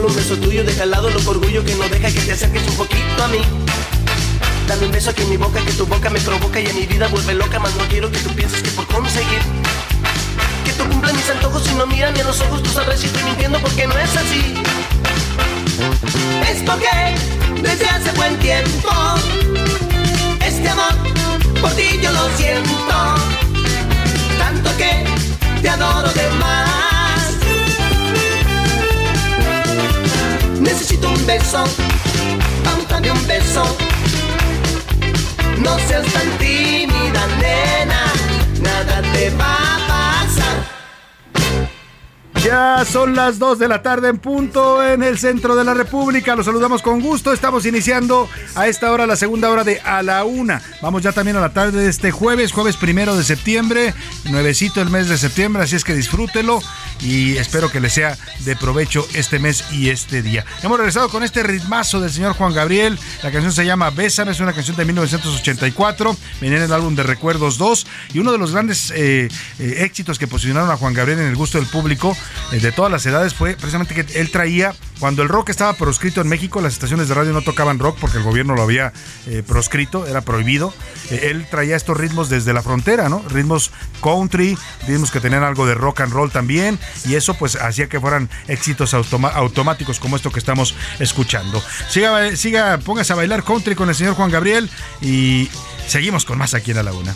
Solo un beso tuyo, deja al lado loco orgullo que no deja que te acerques un poquito a mí. Dame un beso aquí en mi boca, que tu boca me provoca y en mi vida vuelve loca, más no quiero que tú pienses que por conseguir que tú cumplas mis antojos y no mira ni a los ojos, tú sabrás si estoy mintiendo porque no es así. Es porque desde hace buen tiempo este amor por ti yo lo siento, tanto que te adoro de más. Necesito un beso, dame un beso. No seas tan tímida, nena, nada te va a. Ya son las 2 de la tarde en punto en el centro de la República. Los saludamos con gusto. Estamos iniciando a esta hora la segunda hora de A la Una. Vamos ya también a la tarde de este jueves, jueves primero de septiembre, nuevecito el mes de septiembre, así es que disfrútelo y espero que le sea de provecho este mes y este día. Hemos regresado con este ritmazo del señor Juan Gabriel. La canción se llama Bésame, es una canción de 1984, viene en el álbum de Recuerdos 2 y uno de los grandes eh, eh, éxitos que posicionaron a Juan Gabriel en el gusto del público de todas las edades fue precisamente que él traía, cuando el rock estaba proscrito en México, las estaciones de radio no tocaban rock porque el gobierno lo había eh, proscrito, era prohibido. Eh, él traía estos ritmos desde la frontera, ¿no? Ritmos country, ritmos que tenían algo de rock and roll también, y eso pues hacía que fueran éxitos automáticos como esto que estamos escuchando. Siga, siga, póngase a bailar country con el señor Juan Gabriel y seguimos con más aquí en la Una.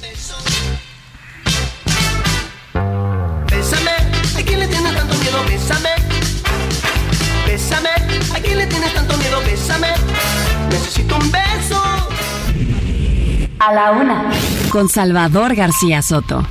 Necesito un beso. A la una. Con Salvador García Soto.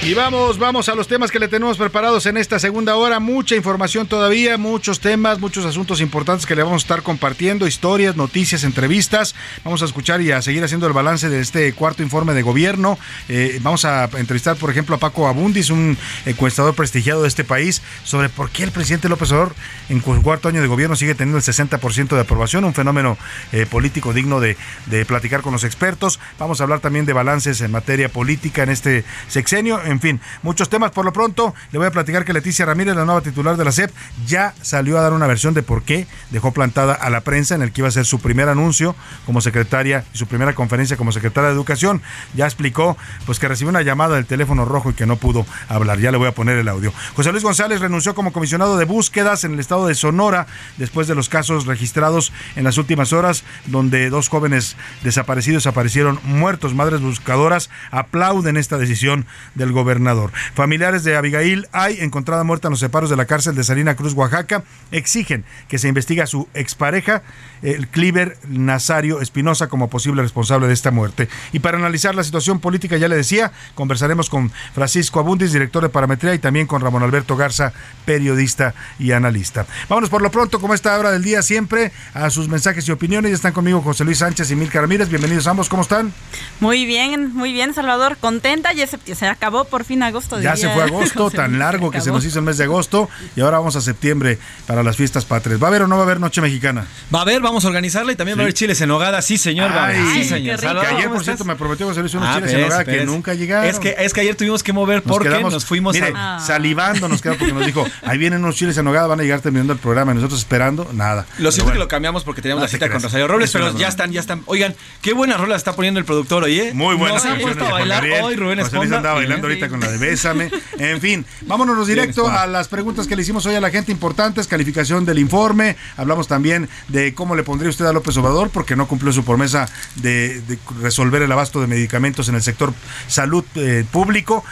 Y vamos, vamos a los temas que le tenemos preparados en esta segunda hora. Mucha información todavía, muchos temas, muchos asuntos importantes que le vamos a estar compartiendo, historias, noticias, entrevistas. Vamos a escuchar y a seguir haciendo el balance de este cuarto informe de gobierno. Eh, vamos a entrevistar, por ejemplo, a Paco Abundis, un encuestador prestigiado de este país, sobre por qué el presidente López Obrador en su cuarto año de gobierno sigue teniendo el 60% de aprobación, un fenómeno eh, político digno de, de platicar con los expertos. Vamos a hablar también de balances en materia política en este sexenio en fin, muchos temas. Por lo pronto, le voy a platicar que Leticia Ramírez, la nueva titular de la SEP, ya salió a dar una versión de por qué dejó plantada a la prensa en el que iba a ser su primer anuncio como secretaria y su primera conferencia como secretaria de Educación. Ya explicó pues que recibió una llamada del teléfono rojo y que no pudo hablar. Ya le voy a poner el audio. José Luis González renunció como comisionado de búsquedas en el estado de Sonora después de los casos registrados en las últimas horas donde dos jóvenes desaparecidos aparecieron muertos. Madres buscadoras aplauden esta decisión del gobernador. Familiares de Abigail Ay, encontrada muerta en los separos de la cárcel de Salina Cruz, Oaxaca, exigen que se investigue a su expareja, el Cliver Nazario Espinosa, como posible responsable de esta muerte. Y para analizar la situación política, ya le decía, conversaremos con Francisco Abundis, director de Parametría, y también con Ramón Alberto Garza, periodista y analista. Vámonos por lo pronto, como esta hora del día siempre, a sus mensajes y opiniones. Ya están conmigo José Luis Sánchez y Milka Ramírez. Bienvenidos ambos, ¿cómo están? Muy bien, muy bien, Salvador. Contenta, ya se, se acabó por fin agosto. Ya se fue agosto, tan largo que se nos hizo el mes de agosto y ahora vamos a septiembre para las fiestas patrias. ¿Va a haber o no va a haber Noche Mexicana? Va a haber, vamos a organizarla y también va a haber chiles en hogada, sí señor. va a haber. Ay, sí señor. que ayer, ¿cómo por cierto, me prometió Luis unos Ah, chiles en ves, hogada que ves. nunca llegaron. Es que, es que ayer tuvimos que mover Nos porque quedamos, nos fuimos mire, a... salivando nos quedamos porque nos dijo, ahí vienen unos chiles en hogada, van a llegar terminando el programa y nosotros esperando, nada. Lo siento que lo cambiamos porque teníamos No la cita con Rosario Robles, Es pero ya están, ya están. Oigan, qué buena rola está poniendo el productor hoy, ¿eh? Muy buena. Nos han canción puesto a bailar hoy Rubén Esponda. andaba bailando Sí. Ahorita con la de Bésame. En fin, vámonos directo a las preguntas que le hicimos hoy a la gente importantes, calificación del informe. Hablamos también de cómo le pondría usted a López Obrador porque no cumplió su promesa de, de resolver el abasto de medicamentos en el sector salud eh, público.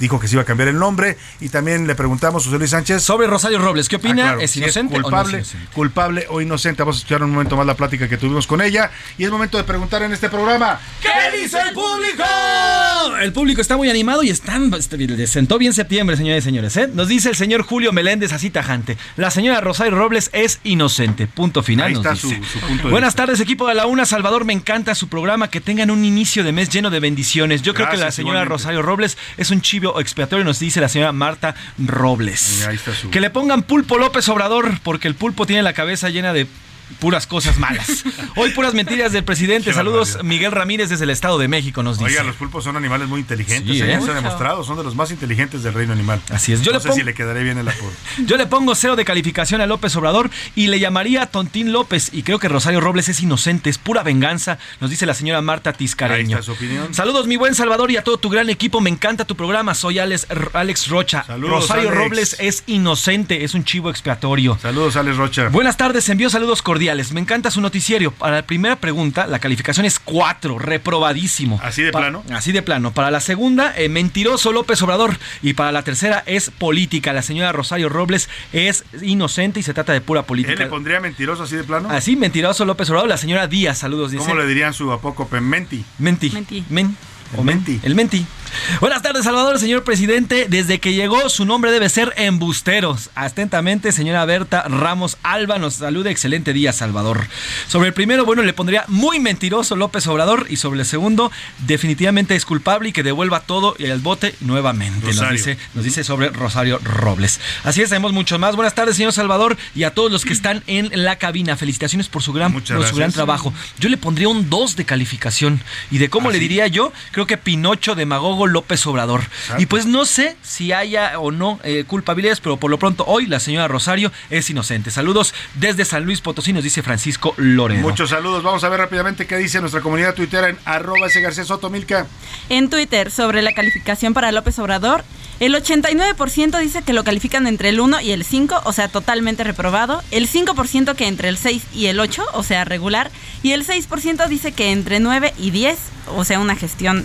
Dijo que se iba a cambiar el nombre. Y también le preguntamos a José Luis Sánchez Sobre Rosario Robles, ¿qué opina? Ah, claro, ¿Es si inocente o no es culpable, inocente? culpable o inocente. Vamos a escuchar un momento más la plática que tuvimos con ella. Y es momento de preguntar en este programa. ¿Qué dice el público? El público está muy animado y están. sentó bien septiembre, señores y señores. ¿eh? Nos dice el señor Julio Meléndez así tajante. La señora Rosario Robles es inocente. Punto final. Ahí nos está dice. su- su punto de Buenas tardes, equipo de la Una. Salvador, me encanta su programa. Que tengan un inicio de mes lleno de bendiciones. Yo creo que la señora igualmente. Rosario Robles es un chivo expiatorio, nos dice la señora Marta Robles. Ahí está su- Que le pongan pulpo López Obrador, porque el pulpo tiene la cabeza llena de puras cosas malas. Hoy puras mentiras del presidente. Saludos. Miguel Ramírez desde el Estado de México, nos dice. Oiga, los pulpos son animales muy inteligentes, Sí, ¿eh? ¿eh? Se ha demostrado, son de los más inteligentes del reino animal. Así es, yo no le sé pongo- si le quedaré bien el apodo. Yo le pongo cero de calificación a López Obrador y le llamaría Tontín López. Y creo que Rosario Robles es inocente, es pura venganza, nos dice la señora Marta Tiscareño. Ahí está su opinión. Saludos, mi buen Salvador, y a todo tu gran equipo. Me encanta tu programa. Soy Alex, Alex Rocha. Saludos, Rosario Alex. Robles es inocente, es un chivo expiatorio. Saludos, Alex Rocha. Buenas tardes, envío saludos cordiales. Me encanta su noticiero. Para la primera pregunta, la calificación es 4, reprobadísimo. ¿Así de Pa- plano? Así de plano. Para la segunda, eh, mentiroso López Obrador. Y para la tercera es política. La señora Rosario Robles es inocente y se trata de pura ¿Él política. le pondría mentiroso así de plano? Así, mentiroso López Obrador. La señora Díaz, saludos, dice. ¿Cómo le dirían su apócope? Menti. Menti. Menti. Men. El O men- menti. El menti. Buenas tardes, Salvador, señor presidente. Desde que llegó, su nombre debe ser Embusteros. Atentamente, señora Berta Ramos Alba nos saluda. Excelente día, Salvador. Sobre el primero, bueno, le pondría muy mentiroso López Obrador. Y sobre el segundo, definitivamente es culpable y que devuelva todo al bote nuevamente. Nos dice, nos dice sobre Rosario Robles. Así es, tenemos mucho más. Buenas tardes, señor Salvador, y a todos los que están en la cabina. Felicitaciones por su gran, por su gran trabajo. Yo le pondría un 2 de calificación. ¿Y de cómo ¿Ah, le sí? diría yo? Creo que Pinocho, Demagogo, López Obrador. Y pues no sé si haya o no eh, culpabilidades, pero por lo pronto hoy la señora Rosario es inocente. Saludos desde San Luis Potosí, nos dice Francisco Loredo. Muchos saludos. Vamos a ver rápidamente qué dice nuestra comunidad tuitera en arroba ese García Soto Milka. En Twitter, sobre la calificación para López Obrador, el 89% dice que lo califican entre el 1 y el 5, o sea, totalmente reprobado. El 5% que entre el 6 y el 8, o sea, regular. Y el 6% dice que entre 9 y 10, o sea, una gestión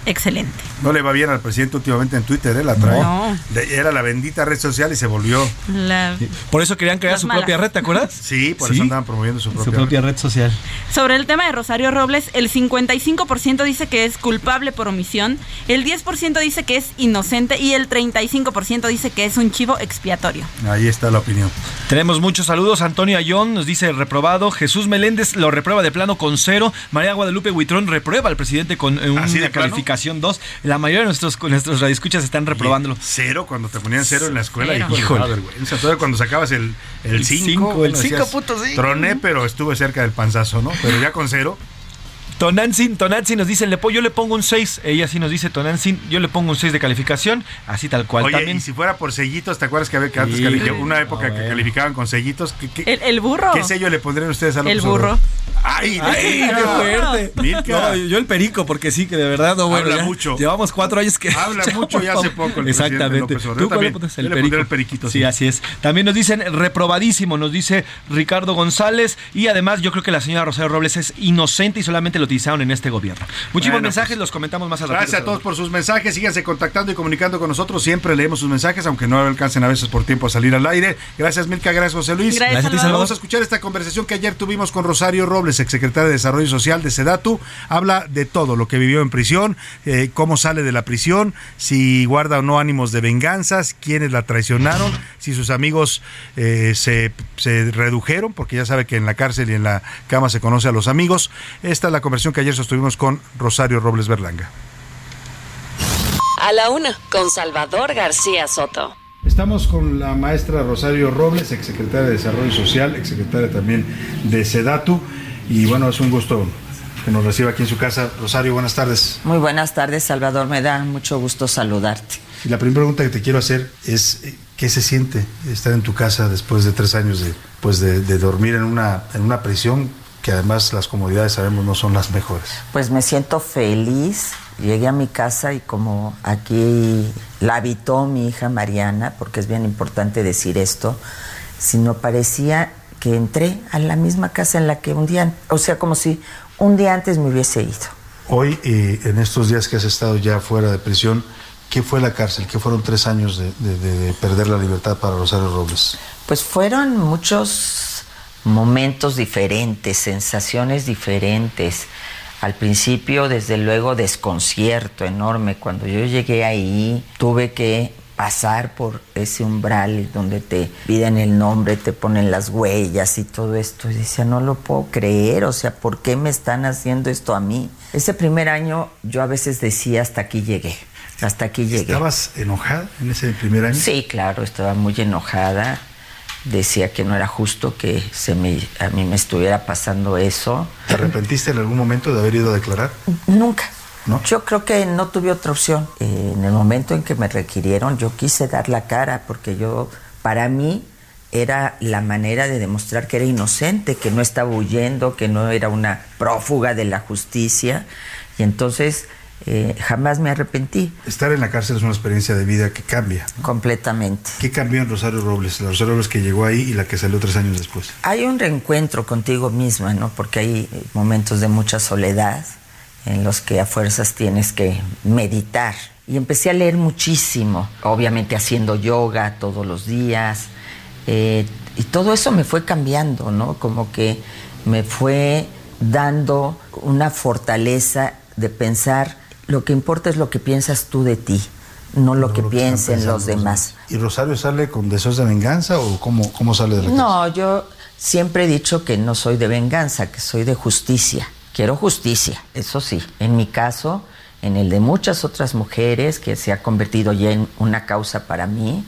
excelente. No le va bien al presidente últimamente en Twitter, ¿eh? La trae. No. Era la bendita red social y se volvió. La- Por eso querían crear Las su malas. propia red, ¿te acuerdas? Sí, por Sí. eso andaban promoviendo su propia, Su propia red social. Sobre el tema de Rosario Robles, el 55% dice que es culpable por omisión, el 10% dice que es inocente y el 35% dice que es un chivo expiatorio. Ahí está la opinión. Tenemos muchos saludos. Antonio Ayón nos dice reprobado. Jesús Meléndez lo reprueba de plano con cero. María Guadalupe Huitrón reprueba al presidente con eh, ¿Así de una plano? Calificación 2. La mayoría de nuestros, nuestros radioescuchas están reprobándolo. Cero, cuando te ponían cero en la escuela, Cero. híjole, Híjole. daba vergüenza. Todavía cuando sacabas el El 5, cinco, el cinco punto cinco. Troné, pero estuve cerca del panzazo, ¿no? Pero ya con cero. Tonantzin, Tonantzin nos dice, le po- yo le pongo un 6. Ella sí nos dice, Tonantzin, yo le pongo un 6 de calificación. Así tal cual Oye, también. y si fuera por sellitos, ¿te acuerdas que, había, que antes Sí. una época Ah, que bueno. calificaban con sellitos? ¿Qué, qué- El, el burro. qué sello le pondrían ustedes a El López burro. ¡Ay, qué fuerte. No, yo el perico, porque sí, que de verdad, no, bueno. Habla ya mucho. Llevamos cuatro años que. Habla mucho y hace poco el Exactamente. López. ¿Tú Yo cuál le también. pones? Yo El le pondría perico. el periquito, Sí, sí. así es. También nos dicen reprobadísimo, nos dice Ricardo González. Y además, yo creo que la señora Rosario Robles es inocente y solamente lo utilizaron en este gobierno. Muchísimos Bueno, mensajes, pues, los comentamos más adelante. Gracias a todos por sus mensajes. Síganse contactando y comunicando con nosotros. Siempre leemos sus mensajes, aunque no alcancen a veces por tiempo a salir al aire. Gracias, Milka. Gracias, José Luis. Gracias, Gracias a ti, Salvador. Vamos a escuchar esta conversación que ayer tuvimos con Rosario Robles, exsecretaria de Desarrollo Social de Sedatu. Habla de todo, lo que vivió en prisión, eh, cómo sale de la prisión, si guarda o no ánimos de venganzas, quiénes la traicionaron, si sus amigos eh, se, se redujeron, porque ya sabe que en la cárcel y en la cama se conoce a los amigos. Esta es la conversación que ayer sostuvimos con Rosario Robles Berlanga. A la una, con Salvador García Soto. Estamos con la maestra Rosario Robles, exsecretaria de Desarrollo Social, exsecretaria también de Sedatu. Y bueno, es un gusto que nos reciba aquí en su casa. Rosario, buenas tardes. Muy buenas tardes, Salvador. Me da mucho gusto saludarte. Y la primera pregunta que te quiero hacer es, eh, ¿qué se siente estar en tu casa después de tres años de, pues de, de dormir en una, en una prisión que además las comodidades sabemos no son las mejores? Pues me siento feliz. Llegué a mi casa y como aquí la habitó mi hija Mariana, porque es bien importante decir esto, sino parecía que entré a la misma casa en la que un día, o sea, como si un día antes me hubiese ido. Hoy, eh, en estos días que has estado ya fuera de prisión, ¿qué fue la cárcel? ¿Qué fueron tres años de, de- de- de perder la libertad para Rosario Robles? Pues fueron muchos momentos diferentes, sensaciones diferentes. Al principio, desde luego, desconcierto enorme. Cuando yo llegué ahí, tuve que pasar por ese umbral donde te piden el nombre, te ponen las huellas y todo esto. Y decía, no lo puedo creer, o sea, ¿por qué me están haciendo esto a mí? Ese primer año yo a veces decía, hasta aquí llegué, hasta aquí llegué. ¿Estabas enojada en ese primer año? Sí, claro, estaba muy enojada. Decía que no era justo que se me, a mí me estuviera pasando eso. ¿Te arrepentiste en algún momento de haber ido a declarar? Nunca. ¿No? Yo creo que no tuve otra opción. Eh, en el momento en que me requirieron, yo quise dar la cara porque yo, para mí, era la manera de demostrar que era inocente, que no estaba huyendo, que no era una prófuga de la justicia. Y entonces eh, jamás me arrepentí. Estar en la cárcel es una experiencia de vida que cambia. Completamente. ¿Qué cambió en Rosario Robles? La Rosario Robles que llegó ahí y la que salió tres años después. Hay un reencuentro contigo misma, ¿no? Porque hay eh, momentos de mucha soledad en los que a fuerzas tienes que meditar. Y empecé a leer muchísimo, obviamente haciendo yoga todos los días. eh, y todo eso me fue cambiando, ¿no? Como que me fue dando una fortaleza de pensar, lo que importa es lo que piensas tú de ti, no lo que están piensen los demás. ¿Y Rosario sale con deseos de venganza o cómo, cómo sale de la? No, yo siempre he dicho que no soy de venganza, que soy de justicia. Quiero justicia, eso sí. En mi caso, en el de muchas otras mujeres, que se ha convertido ya en una causa para mí,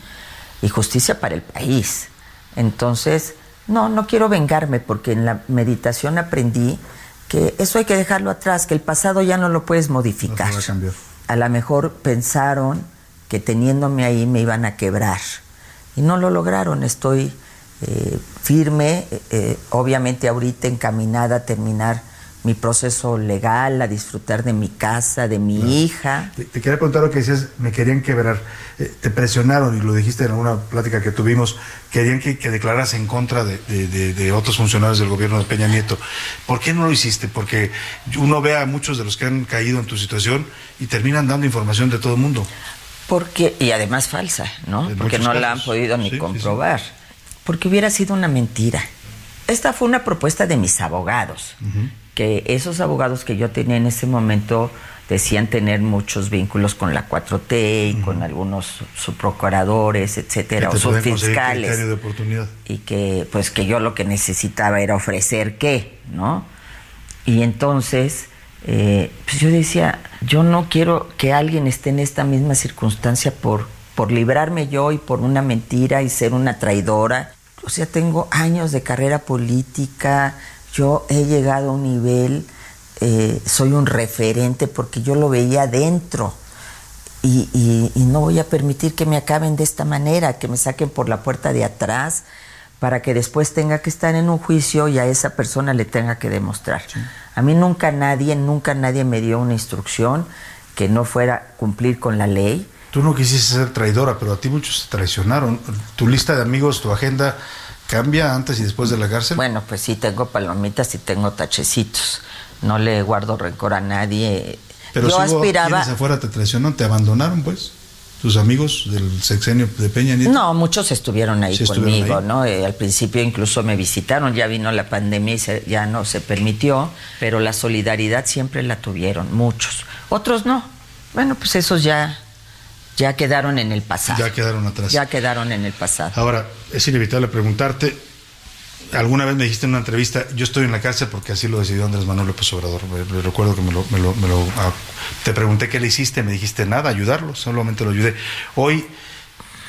y justicia para el país. Entonces, no, no quiero vengarme, porque en la meditación aprendí que eso hay que dejarlo atrás, que el pasado ya no lo puedes modificar. No se va a cambiar. A lo mejor pensaron que teniéndome ahí me iban a quebrar. Y no lo lograron. Estoy eh, firme, eh, eh, obviamente ahorita encaminada a terminar mi proceso legal, a disfrutar de mi casa, de mi hija. Te, te quería preguntar lo que decías, me querían quebrar. Eh, te presionaron, y lo dijiste en alguna plática que tuvimos, querían que, que declaras en contra de, de- de- de otros funcionarios del gobierno de Peña Nieto. ¿Por qué no lo hiciste? Porque uno ve a muchos de los que han caído en tu situación y terminan dando información de todo el mundo. Porque, y además falsa, ¿no? En Porque no la han podido Sí, ni sí, sí. comprobar. Porque hubiera sido una mentira. Esta fue una propuesta de mis abogados, que esos abogados que yo tenía en ese momento decían tener muchos vínculos con la 4T y con algunos subprocuradores, etcétera, o subfiscales y que pues que yo lo que necesitaba era ofrecer qué, ¿no? Y entonces, eh, pues yo decía, yo no quiero que alguien esté en esta misma circunstancia por, por librarme yo y por una mentira y ser una traidora. O sea, tengo años de carrera política, yo he llegado a un nivel, eh, soy un referente porque yo lo veía dentro. Y, y- y no voy a permitir que me acaben de esta manera, que me saquen por la puerta de atrás para que después tenga que estar en un juicio y a esa persona le tenga que demostrar. A mí nunca nadie, nunca nadie me dio una instrucción que no fuera cumplir con la ley. Tú no quisiste ser traidora, pero a ti muchos te traicionaron. ¿Tu lista de amigos, tu agenda cambia antes y después de la cárcel? Bueno, pues sí, tengo palomitas y tengo tachecitos. No le guardo rencor a nadie. Pero Yo si aspiraba... afuera te traicionaron, te abandonaron, pues. Tus amigos del sexenio de Peña Nieto. No, muchos estuvieron ahí Sí, estuvieron conmigo, ahí. ¿no? Eh, al principio incluso me visitaron, ya vino la pandemia y se- ya no se permitió, pero la solidaridad siempre la tuvieron, muchos. Otros no. Bueno, pues esos ya, ya quedaron en el pasado. Ya quedaron atrás. Ya quedaron en el pasado. Ahora, es inevitable preguntarte. Alguna vez me dijiste en una entrevista, yo estoy en la cárcel porque así lo decidió Andrés Manuel López Obrador. Recuerdo que me lo, me lo- me lo- ah, te pregunté qué le hiciste, me dijiste nada, ayudarlo, solamente lo ayudé. Hoy,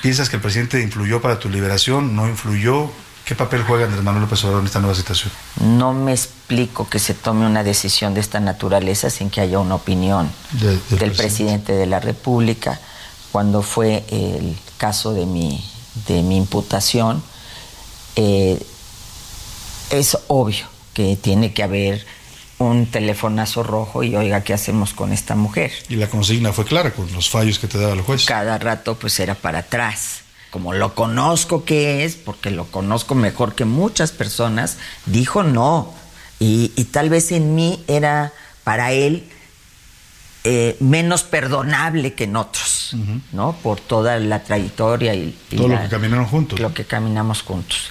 ¿piensas que el presidente influyó para tu liberación? ¿No influyó? ¿Qué papel juega Andrés Manuel López Obrador en esta nueva situación? No me explico que se tome una decisión de esta naturaleza sin que haya una opinión De- del del presidente. presidente de la República. Cuando fue el caso de mi, de mi imputación, eh, es obvio que tiene que haber un telefonazo rojo y oiga, ¿qué hacemos con esta mujer? Y la consigna fue clara con los fallos que te daba el juez. Cada rato pues era para atrás. Como lo conozco que es, porque lo conozco mejor que muchas personas, dijo no. Y, y tal vez en mí era para él eh, menos perdonable que en otros, ¿no? Por toda la trayectoria y, y Todo lo que caminaron juntos. lo que caminamos juntos.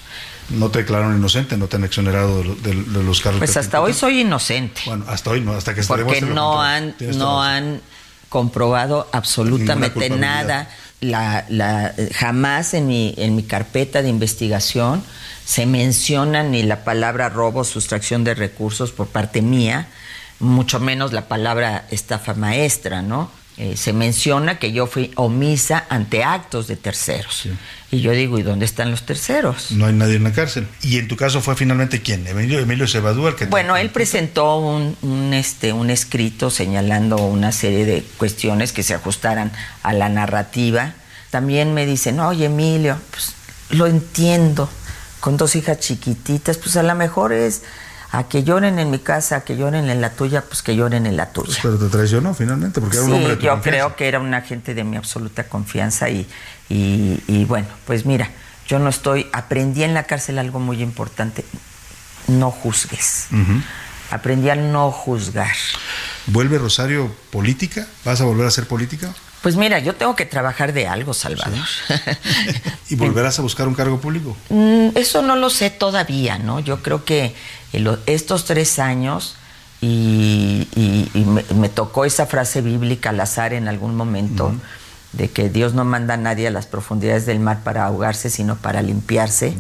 No te declararon inocente, no te han exonerado de, de- de los cargos. Pues hasta hoy soy inocente. Bueno, hasta hoy no, hasta que porque no han no han comprobado absolutamente nada la, la- jamás en mi en mi carpeta de investigación se menciona ni la palabra robo sustracción de recursos por parte mía mucho menos la palabra estafa maestra no Eh, se menciona que yo fui omisa ante actos de terceros y yo digo y dónde están los terceros No hay nadie en la cárcel. Y en tu caso fue finalmente quién? Emilio, Emilio Cebadú, el que te- Bueno, él presentó un, un, este, un escrito señalando una serie de cuestiones que se ajustaran a la narrativa. También me dicen, oye Emilio, pues lo entiendo, con dos hijas chiquititas, pues a lo mejor es a que lloren en mi casa, a que lloren en la tuya, pues que lloren en la tuya. Pero te traicionó finalmente, porque era un hombre de tu yo confianza. creo que era un agente de mi absoluta confianza y, y, y bueno, pues mira, yo no estoy, aprendí en la cárcel algo muy importante, no juzgues. Aprendí a no juzgar. ¿Vuelve Rosario política? ¿Vas a volver a ser política? Pues mira, yo tengo que trabajar de algo, Salvador. ¿Y volverás a buscar un cargo público? Mm, Eso no lo sé todavía, ¿no? Yo creo que estos tres años, y, y- y me, me tocó esa frase bíblica al azar en algún momento, de que Dios no manda a nadie a las profundidades del mar para ahogarse, sino para limpiarse.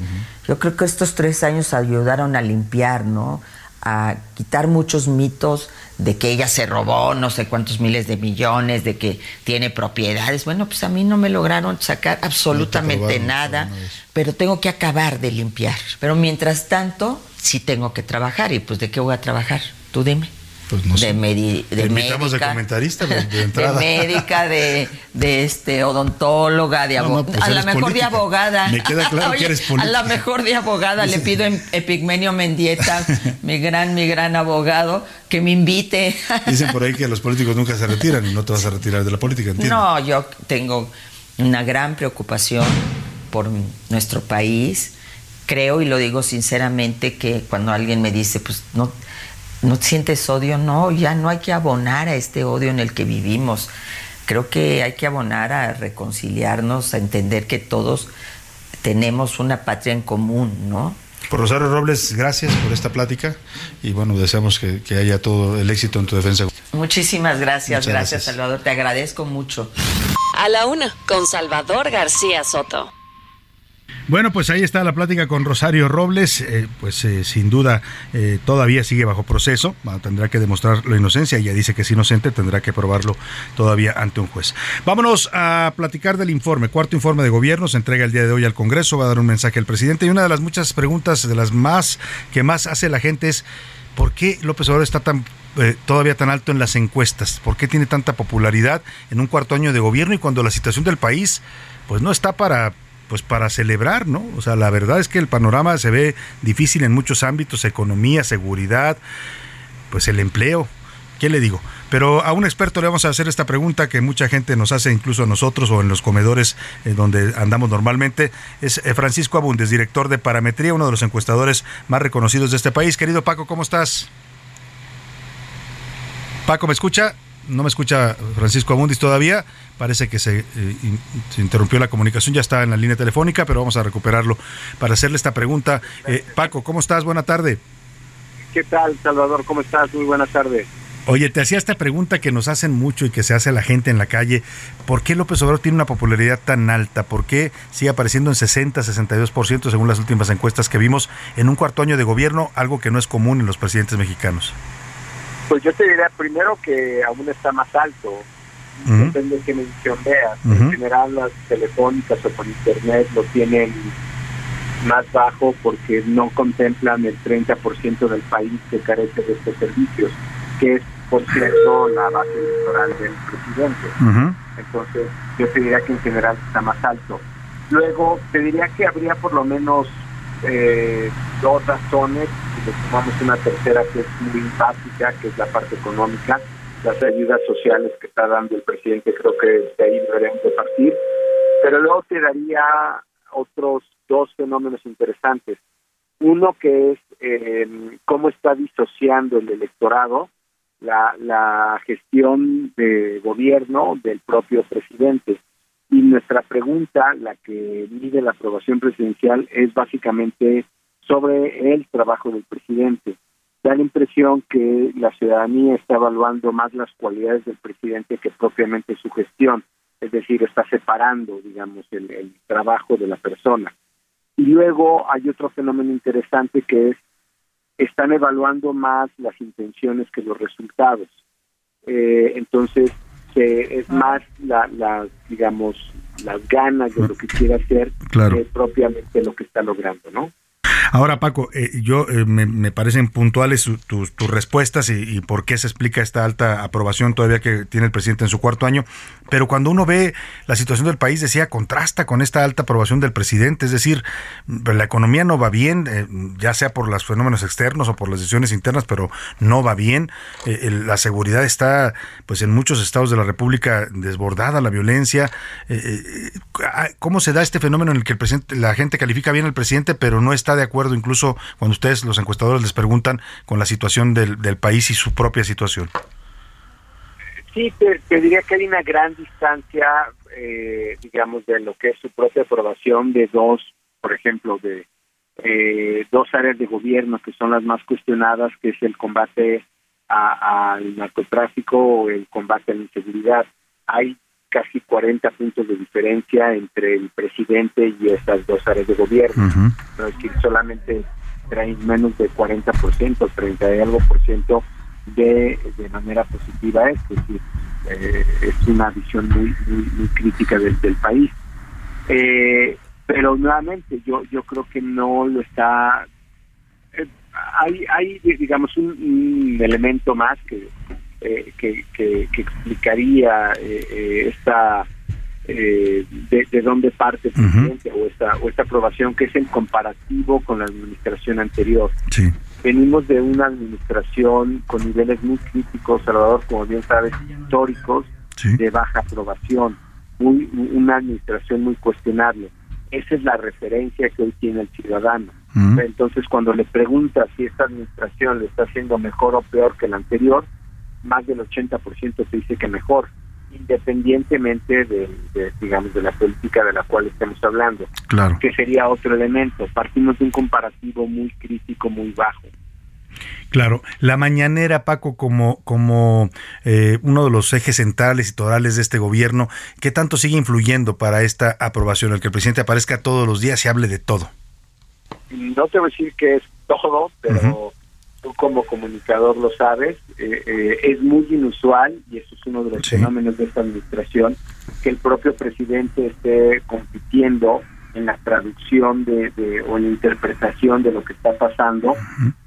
Yo creo que estos tres años ayudaron a limpiar, ¿no? A quitar muchos mitos de que ella se robó no sé cuántos miles de millones, de que tiene propiedades. Bueno, pues a mí no me lograron sacar absolutamente nada, pero tengo que acabar de limpiar. Pero mientras tanto, sí tengo que trabajar. ¿Y pues de qué voy a trabajar? Tú dime. Pues no sé. de, medi- de Te invitamos de médica, comentarista de, de de entrada. médica, de, de este odontóloga, de No, no, abogada, pues a lo mejor política. de abogada. Me queda claro que eres A política. lo mejor de abogada le pido a Epigmenio Mendieta, mi gran, mi gran abogado, que me invite. Dicen por ahí que los políticos nunca se retiran y no te vas a retirar de la política, entiendo. No, yo tengo una gran preocupación por nuestro país. Creo y lo digo sinceramente que cuando alguien me dice, pues no, no sientes odio, no, ya no hay que abonar a este odio en el que vivimos. Creo que hay que abonar a reconciliarnos, a entender que todos tenemos una patria en común, ¿no? Por Rosario Robles, gracias por esta plática y bueno, deseamos que, que haya todo el éxito en tu defensa. Muchísimas gracias, gracias, gracias. Salvador, te agradezco mucho. A la una, con Salvador García Soto. Bueno, pues ahí está la plática con Rosario Robles. eh, pues eh, sin duda eh, todavía sigue bajo proceso. Tendrá que demostrar la inocencia. Ella dice que es inocente, tendrá que probarlo todavía ante un juez. Vámonos a platicar del informe. Cuarto informe de gobierno se entrega el día de hoy al Congreso. Va a dar un mensaje al presidente. Y una de las muchas preguntas, de las más que más hace la gente es ¿por qué López Obrador está tan eh, todavía tan alto en las encuestas? ¿Por qué tiene tanta popularidad en un cuarto año de gobierno y cuando la situación del país pues no está para pues para celebrar, ¿no? O sea, la verdad es que el panorama se ve difícil en muchos ámbitos, economía, seguridad, pues el empleo. ¿Qué le digo? Pero a un experto le vamos a hacer esta pregunta que mucha gente nos hace, incluso a nosotros o en los comedores eh, donde andamos normalmente. Es eh, Francisco Abundes, director de Parametría, uno de los encuestadores más reconocidos de este país. Querido Paco, ¿cómo estás? Paco, ¿me escucha? No me escucha Francisco Abundis todavía. Parece que se, eh, in- se interrumpió la comunicación, ya está en la línea telefónica, pero vamos a recuperarlo para hacerle esta pregunta. Eh, Paco, ¿cómo estás? Buena tarde. ¿Qué tal, Salvador? ¿Cómo estás? Muy buenas tardes. Oye, te hacía esta pregunta que nos hacen mucho y que se hace a la gente en la calle. ¿Por qué López Obrador tiene una popularidad tan alta? ¿Por qué sigue apareciendo en 60, 62% según las últimas encuestas que vimos en un cuarto año de gobierno, algo que no es común en los presidentes mexicanos? Pues yo te diría primero que aún está más alto. Depende de qué medición veas. En general, las telefónicas o por internet lo tienen más bajo porque no contemplan el 30% del país que carece de estos servicios, que es, por cierto, la base electoral del presidente. Entonces, yo te diría que en general está más alto. Luego, te diría que habría por lo menos eh, dos razones, y le sumamos una tercera que es muy básica, que es la parte económica, las ayudas sociales que está dando el presidente, creo que de ahí deberíamos de partir. Pero luego te daría otros dos fenómenos interesantes. Uno que es eh, cómo está disociando el electorado la, la gestión de gobierno del propio presidente. Y nuestra pregunta, la que mide la aprobación presidencial, es básicamente sobre el trabajo del presidente. Da la impresión que la ciudadanía está evaluando más las cualidades del presidente que propiamente su gestión, es decir, está separando, digamos, el, el trabajo de la persona. Y luego hay otro fenómeno interesante que es están evaluando más las intenciones que los resultados. Eh, entonces, es más la, la, digamos, las ganas de lo que quiere hacer Claro. que propiamente lo que está logrando, ¿no? Ahora, Paco, eh, yo eh, me, me parecen puntuales tus, tus respuestas y, por qué se explica esta alta aprobación todavía que tiene el presidente en su cuarto año. Pero cuando uno ve la situación del país, decía, contrasta con esta alta aprobación del presidente. Es decir, la economía no va bien, eh, ya sea por los fenómenos externos o por las decisiones internas, pero no va bien. Eh, la seguridad está, pues, en muchos estados de la República desbordada, la violencia. Eh, ¿Cómo se da este fenómeno en el que el presidente, la gente califica bien al presidente, pero no está de acuerdo, incluso cuando ustedes, los encuestadores, les preguntan con la situación del, del país y su propia situación? Sí, te, diría que hay una gran distancia, eh, digamos, de lo que es su propia aprobación de dos, por ejemplo, de eh, dos áreas de gobierno que son las más cuestionadas, que es el combate al narcotráfico o el combate a la inseguridad. Hay casi 40 puntos de diferencia entre el presidente y estas dos áreas de gobierno. Es decir, solamente traen menos de 40%, 30 y algo por ciento de, de manera positiva, es decir, eh, es una visión muy, muy, muy crítica del, del país. Eh, pero nuevamente, yo, yo creo que no lo está, eh, hay, hay digamos, un, elemento más que, eh, que, que, explicaría eh, eh, esta de, de, dónde parte el presidente o esta o esta aprobación que es el comparativo con la administración anterior. Venimos de una administración con niveles muy críticos, Salvador, como bien sabes, históricos de baja aprobación, muy una administración muy cuestionable. Esa es la referencia que hoy tiene el ciudadano. Entonces, cuando le preguntas si esta administración le está haciendo mejor o peor que la anterior, más del 80% se dice que mejor, independientemente de, digamos, de la política de la cual estamos hablando. Claro. Que sería otro elemento. Partimos de un comparativo muy crítico, muy bajo. Claro, la mañanera, Paco, como, como eh, uno de los ejes centrales y torales de este gobierno, ¿qué tanto sigue influyendo para esta aprobación? El que el presidente aparezca todos los días y hable de todo. No te voy a decir que es todo, pero tú como comunicador lo sabes, eh, eh, es muy inusual, y eso es uno de los fenómenos de esta administración, que el propio presidente esté compitiendo en la traducción de, o en la interpretación de lo que está pasando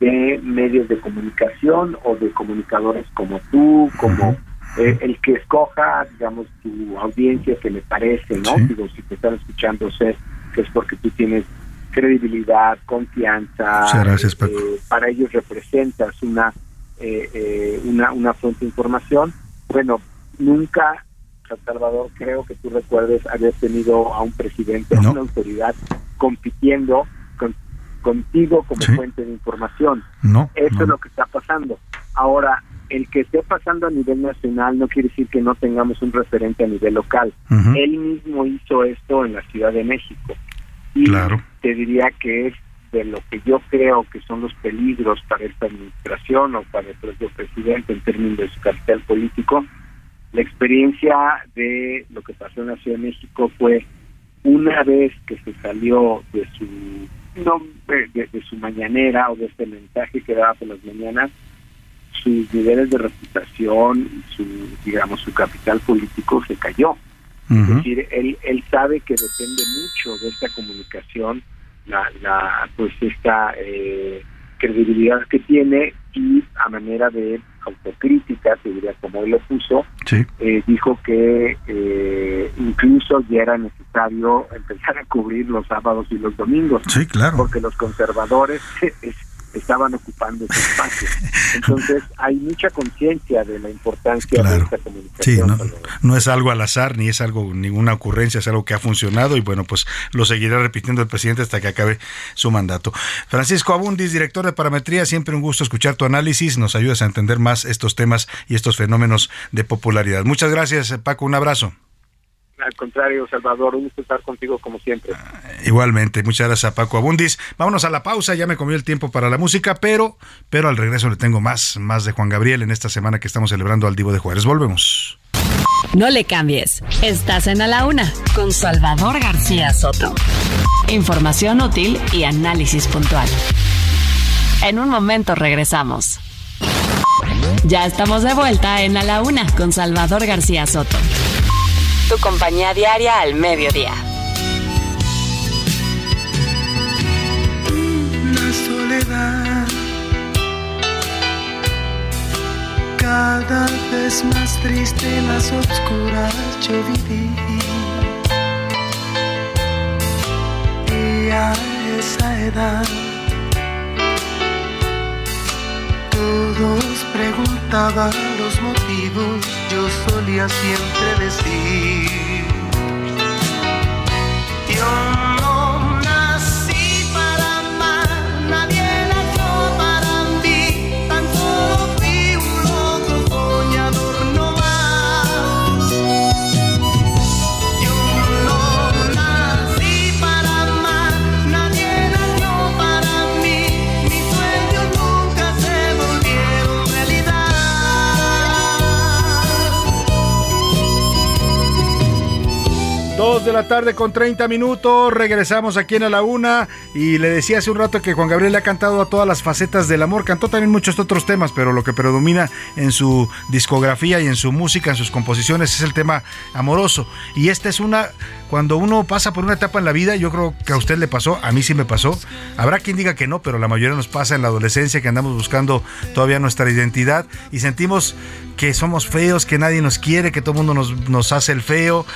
de medios de comunicación o de comunicadores como tú, como eh, el que escoja, digamos, tu audiencia que me parece, ¿no? Digo, si te están escuchando, sé que es porque tú tienes credibilidad, confianza. gracias, eh, para ellos representas una, eh, una, una fuente de información. Bueno, nunca San Salvador, creo que tú recuerdes haber tenido a un presidente, a una autoridad compitiendo contigo como fuente de información. No, Eso es lo que está pasando. Ahora, el que esté pasando a nivel nacional no quiere decir que no tengamos un referente a nivel local. Él mismo hizo esto en la Ciudad de México. Y claro. te diría que es de lo que yo creo que son los peligros para esta administración o para el propio presidente en términos de su cartel político, la experiencia de lo que pasó en la Ciudad de México fue una vez que se salió de su no, de, su mañanera o de este mensaje que daba por las mañanas, sus niveles de reputación, su digamos su capital político se cayó. Es decir, él, él sabe que depende mucho de esta comunicación, la, la pues esta eh, credibilidad que tiene y a manera de autocrítica, te diría como él lo puso, eh, dijo que eh, incluso ya era necesario empezar a cubrir los sábados y los domingos. Sí, claro. Porque los conservadores estaban ocupando ese espacio. Entonces hay mucha conciencia de la importancia de esta comunicación. Sí, no, es algo al azar ni es algo ninguna ocurrencia, es algo que ha funcionado y bueno, pues lo seguirá repitiendo el presidente hasta que acabe su mandato. Francisco Abundis, director de Parametría, siempre un gusto escuchar tu análisis, nos ayudas a entender más estos temas y estos fenómenos de popularidad. Muchas gracias, Paco, un abrazo. Al contrario, Salvador, un gusto estar contigo como siempre. Igualmente, muchas gracias a Paco Abundis. Vámonos a la pausa, ya me comió el tiempo para la música, pero, pero al regreso le tengo más, más de Juan Gabriel en esta semana que estamos celebrando al Divo de Juárez. Volvemos. No le cambies. Estás en A la Una con Salvador García Soto. Información útil y análisis puntual. En un momento regresamos. Ya estamos de vuelta en A la Una con Salvador García Soto tu compañía diaria al mediodía. La soledad cada vez más triste, más oscura yo viví. Y a esa edad todos preguntaban los motivos, yo solía siempre decir, de la tarde con 30 minutos, regresamos aquí en A la Una. Y le decía hace un rato que Juan Gabriel ha cantado a todas las facetas del amor, cantó también muchos otros temas, pero lo que predomina en su discografía y en su música, en sus composiciones es el tema amoroso. Y esta es una, cuando uno pasa por una etapa en la vida, yo creo que a usted le pasó, a mí sí me pasó, habrá quien diga que no, pero la mayoría nos pasa en la adolescencia que andamos buscando todavía nuestra identidad y sentimos que somos feos, que nadie nos quiere, que todo el mundo nos, hace el feo,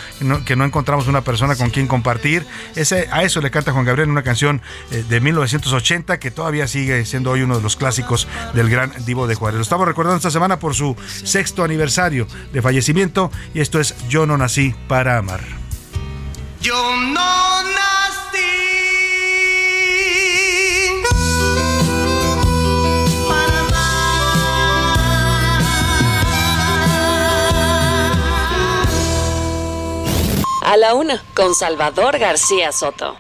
que no encontramos una persona con quien compartir. Ese, a eso le canta Juan Gabriel en una canción eh, de 1980 que todavía sigue siendo hoy uno de los clásicos del gran Divo de Juárez. Lo estamos recordando esta semana por su sexto aniversario de fallecimiento y esto es Yo no nací para amar. Yo no nací A la una, con Salvador García Soto.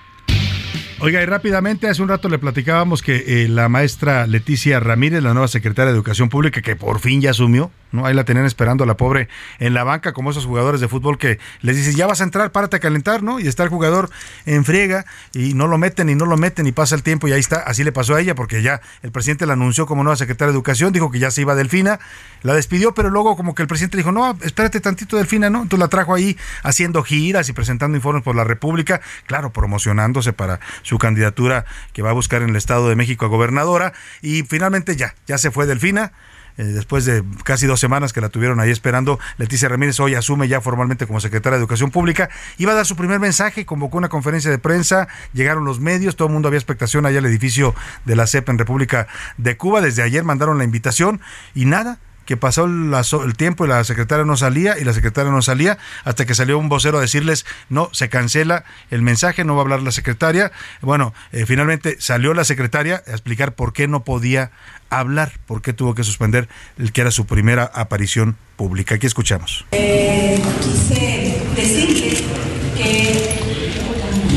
Oiga, y rápidamente, hace un rato le platicábamos que eh, la maestra Leticia Ramírez, la nueva secretaria de Educación Pública, que por fin ya asumió, ¿no? Ahí la tenían esperando a la pobre en la banca, como esos jugadores de fútbol que les dices, ya vas a entrar, párate a calentar, ¿no? Y está el jugador en friega y no lo meten y no lo meten y pasa el tiempo y ahí está. Así le pasó a ella porque ya el presidente la anunció como nueva secretaria de Educación, dijo que ya se iba Delfina, la despidió, pero luego como que el presidente dijo, no, espérate tantito Delfina, ¿no? Entonces la trajo ahí haciendo giras y presentando informes por la República, claro, promocionándose para su candidatura que va a buscar en el Estado de México a gobernadora y finalmente ya, ya se fue Delfina eh, después de casi dos semanas que la tuvieron ahí esperando, Leticia Ramírez hoy asume ya formalmente como secretaria de Educación Pública. Iba a dar su primer mensaje, convocó una conferencia de prensa, llegaron los medios, todo el mundo había expectación allá al edificio de la CEP en República de Cuba. Desde ayer mandaron la invitación y nada, que pasó el tiempo y la secretaria no salía y la secretaria no salía hasta que salió un vocero a decirles no, se cancela el mensaje, no va a hablar la secretaria. Bueno, eh, finalmente salió la secretaria a explicar por qué no podía hablar, por qué tuvo que suspender el que era su primera aparición pública. Aquí escuchamos. Eh, quise decirle que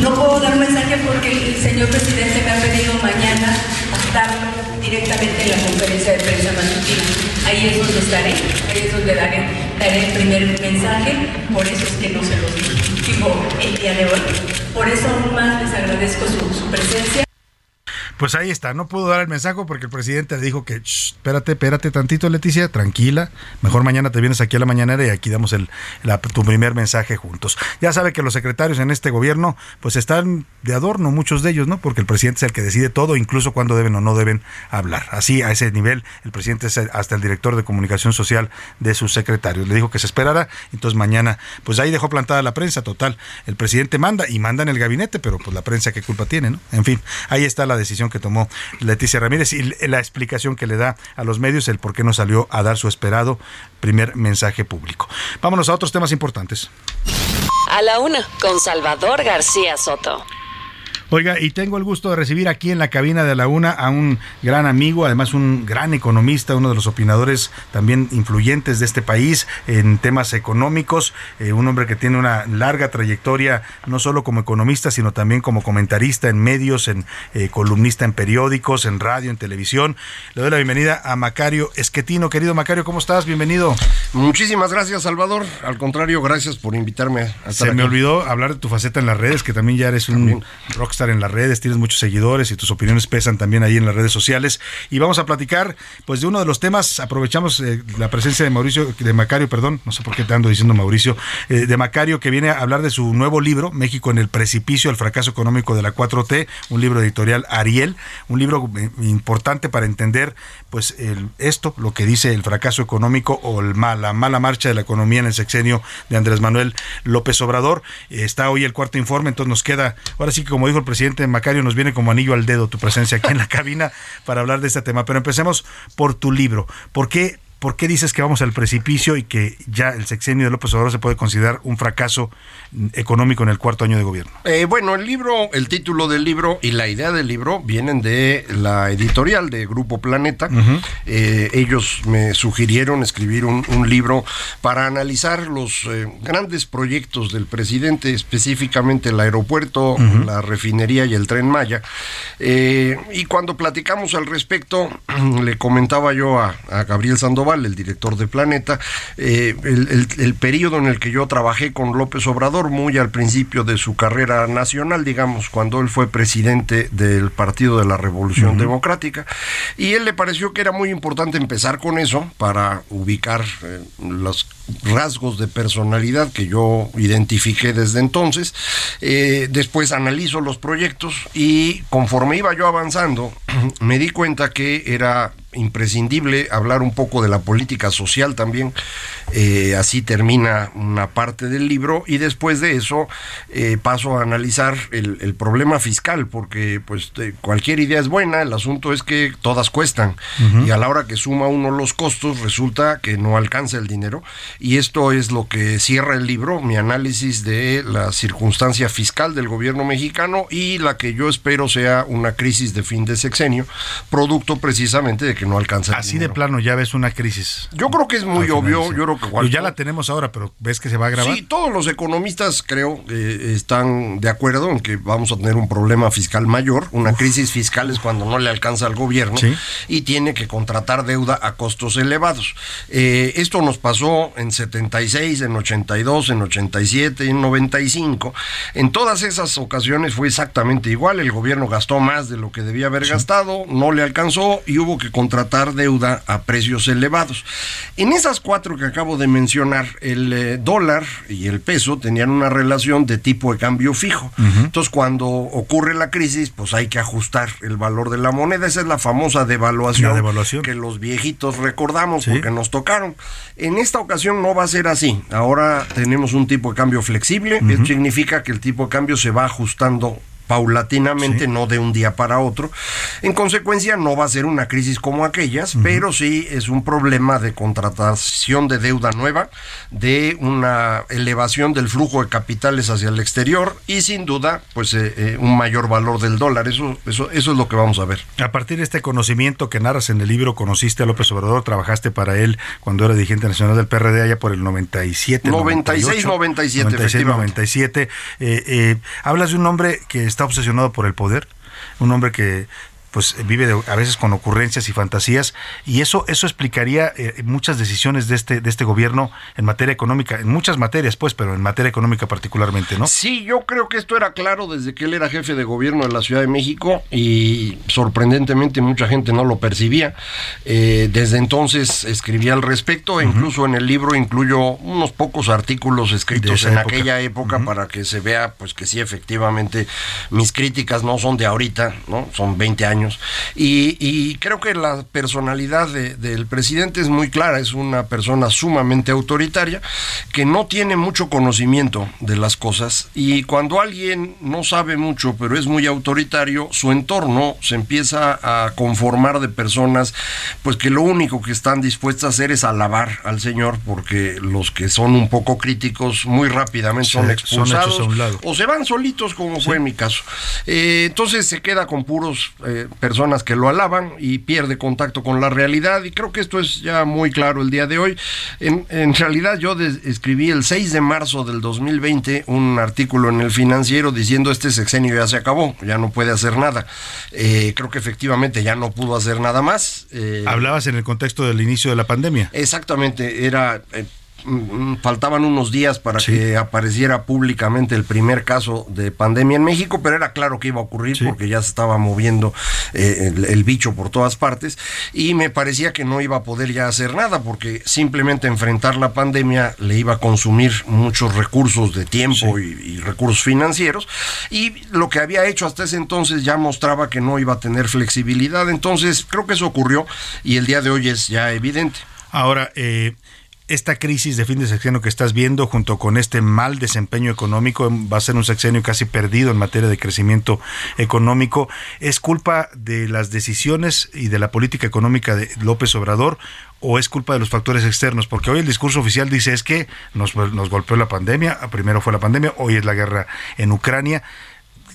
no puedo dar mensaje porque el señor presidente me ha pedido mañana darlo directamente en la conferencia de prensa matutina. Ahí es donde estaré, ahí es donde daré, daré el primer mensaje, por eso es que no se los digo el día de hoy. Por eso aún más les agradezco su, su presencia. Pues ahí está, no pudo dar el mensaje porque el presidente dijo que, espérate, espérate tantito, Leticia, tranquila, mejor mañana te vienes aquí a la mañanera y aquí damos el, tu primer mensaje juntos. Ya sabe que los secretarios en este gobierno pues están de adorno, muchos de ellos, ¿no? Porque el presidente es el que decide todo, incluso cuando deben o no deben hablar. Así, a ese nivel, el presidente es hasta el director de comunicación social de sus secretarios. Le dijo que se esperara, entonces mañana, pues ahí dejó plantada la prensa, total. El presidente manda y manda en el gabinete, pero pues la prensa qué culpa tiene, ¿no? En fin, ahí está la decisión que tomó Leticia Ramírez y la explicación que le da a los medios el por qué no salió a dar su esperado primer mensaje público. Vámonos a otros temas importantes. A la una, con Salvador García Soto. Oiga, y tengo el gusto de recibir aquí en la cabina de la UNA a un gran amigo, además un gran economista, uno de los opinadores también influyentes de este país en temas económicos, eh, un hombre que tiene una larga trayectoria no solo como economista, sino también como comentarista en medios, en eh, columnista en periódicos, en radio, en televisión. Le doy la bienvenida a Macario Esquetino. Querido Macario, ¿cómo estás? Bienvenido. Muchísimas gracias, Salvador. Al contrario, gracias por invitarme a estar Se me olvidó hablar de tu faceta en las redes, que también ya eres un rockstar en las redes, tienes muchos seguidores y tus opiniones pesan también ahí en las redes sociales. Y vamos a platicar pues de uno de los temas, aprovechamos eh, la presencia de Mauricio, de Macario, perdón, no sé por qué te ando diciendo Mauricio, eh, de Macario que viene a hablar de su nuevo libro, México en el precipicio, el fracaso económico de la 4T, un libro editorial Ariel, un libro eh, importante para entender pues esto, lo que dice el fracaso económico o la mala marcha de la economía en el sexenio de Andrés Manuel López Obrador. está hoy el cuarto informe, entonces nos queda, ahora sí que como dijo el presidente Macario, nos viene como anillo al dedo tu presencia aquí en la cabina para hablar de este tema. Pero empecemos por tu libro. ¿Por qué ¿por qué dices que vamos al precipicio y que ya el sexenio de López Obrador se puede considerar un fracaso económico en el cuarto año de gobierno? Eh, bueno, el libro, el título del libro y la idea del libro vienen de la editorial de Grupo Planeta. Eh, ellos me sugirieron escribir un, libro para analizar los eh, grandes proyectos del presidente, específicamente el aeropuerto, la refinería y el tren Maya. y cuando platicamos al respecto, le comentaba yo a Gabriel Sandoval, Sandoval, el director de Planeta, eh, el, el, periodo en el que yo trabajé con López Obrador, muy al principio de su carrera nacional, digamos, cuando él fue presidente del Partido de la Revolución Democrática, y él le pareció que era muy importante empezar con eso para ubicar eh, los rasgos de personalidad que yo identifiqué desde entonces. Eh, después analizo los proyectos y conforme iba yo avanzando, me di cuenta que era imprescindible hablar un poco de la política social también. Eh, así termina una parte del libro y después de eso eh, paso a analizar el, problema fiscal, porque pues cualquier idea es buena, el asunto es que todas cuestan y a la hora que suma uno los costos resulta que no alcanza el dinero y esto es lo que cierra el libro, mi análisis de la circunstancia fiscal del gobierno mexicano y la que yo espero sea una crisis de fin de sexenio, producto precisamente de que no alcanza. Así de plano ya ves una crisis. Yo creo que es muy obvio. Yo creo que pues ya la tenemos ahora, pero ves que se va a grabar. Sí, todos los economistas creo eh, están de acuerdo en que vamos a tener un problema fiscal mayor. Una crisis fiscal es cuando no le alcanza al gobierno y tiene que contratar deuda a costos elevados. Eh, esto nos pasó en 76, en 82, en 87, en 95. En todas esas ocasiones fue exactamente igual. El gobierno gastó más de lo que debía haber gastado, no le alcanzó y hubo que contratar contratar deuda a precios elevados. En esas cuatro que acabo de mencionar, el eh, dólar y el peso tenían una relación de tipo de cambio fijo. Entonces, cuando ocurre la crisis, pues hay que ajustar el valor de la moneda. Esa es la famosa devaluación, que los viejitos recordamos porque nos tocaron. En esta ocasión no va a ser así. Ahora tenemos un tipo de cambio flexible. Eso significa que el tipo de cambio se va ajustando paulatinamente, no de un día para otro. En consecuencia, no va a ser una crisis como aquellas, pero sí es un problema de contratación de deuda nueva, de una elevación del flujo de capitales hacia el exterior y sin duda, pues eh, eh, un mayor valor del dólar. Eso, eso, eso es lo que vamos a ver. A partir de este conocimiento que narras en el libro, conociste a López Obrador, trabajaste para él cuando era dirigente nacional del PRD allá por el 97. 96, 97, 96, 97. Eh, hablas de un hombre que está obsesionado por el poder, un hombre que pues vive a veces con ocurrencias y fantasías y eso eso explicaría eh, muchas decisiones de este de este gobierno en materia económica en muchas materias pues pero en materia económica particularmente no sí yo creo que esto era claro desde que él era jefe de gobierno de la Ciudad de México y sorprendentemente mucha gente no lo percibía. Eh, desde entonces escribía al respecto e incluso en el libro incluyo unos pocos artículos escritos en aquella época para que se vea pues que sí efectivamente mis críticas no son de ahorita no son 20 años y, creo que la personalidad del presidente es muy clara, es una persona sumamente autoritaria que no tiene mucho conocimiento de las cosas y cuando alguien no sabe mucho pero es muy autoritario, su entorno se empieza a conformar de personas pues que lo único que están dispuestas a hacer es alabar al Señor porque los que son un poco críticos muy rápidamente son expulsados o se van solitos como fue en mi caso. Eh, entonces se queda con puros eh, personas que lo alaban y pierde contacto con la realidad y creo que esto es ya muy claro el día de hoy. En, realidad yo escribí el 6 de marzo del 2020 un artículo en el financiero diciendo este sexenio ya se acabó, ya no puede hacer nada. Eh, creo que efectivamente ya no pudo hacer nada más. Eh, Hablabas en el contexto del inicio de la pandemia. Exactamente, era... Eh, faltaban unos días para que apareciera públicamente el primer caso de pandemia en México, pero era claro que iba a ocurrir porque ya se estaba moviendo eh, el, bicho por todas partes y me parecía que no iba a poder ya hacer nada porque simplemente enfrentar la pandemia le iba a consumir muchos recursos de tiempo y, y recursos financieros y lo que había hecho hasta ese entonces ya mostraba que no iba a tener flexibilidad, entonces creo que eso ocurrió y el día de hoy es ya evidente. Ahora, eh, esta crisis de fin de sexenio que estás viendo junto con este mal desempeño económico, va a ser un sexenio casi perdido en materia de crecimiento económico, ¿es culpa de las decisiones y de la política económica de López Obrador o es culpa de los factores externos? Porque hoy el discurso oficial dice es que nos, nos golpeó la pandemia, primero fue la pandemia, hoy es la guerra en Ucrania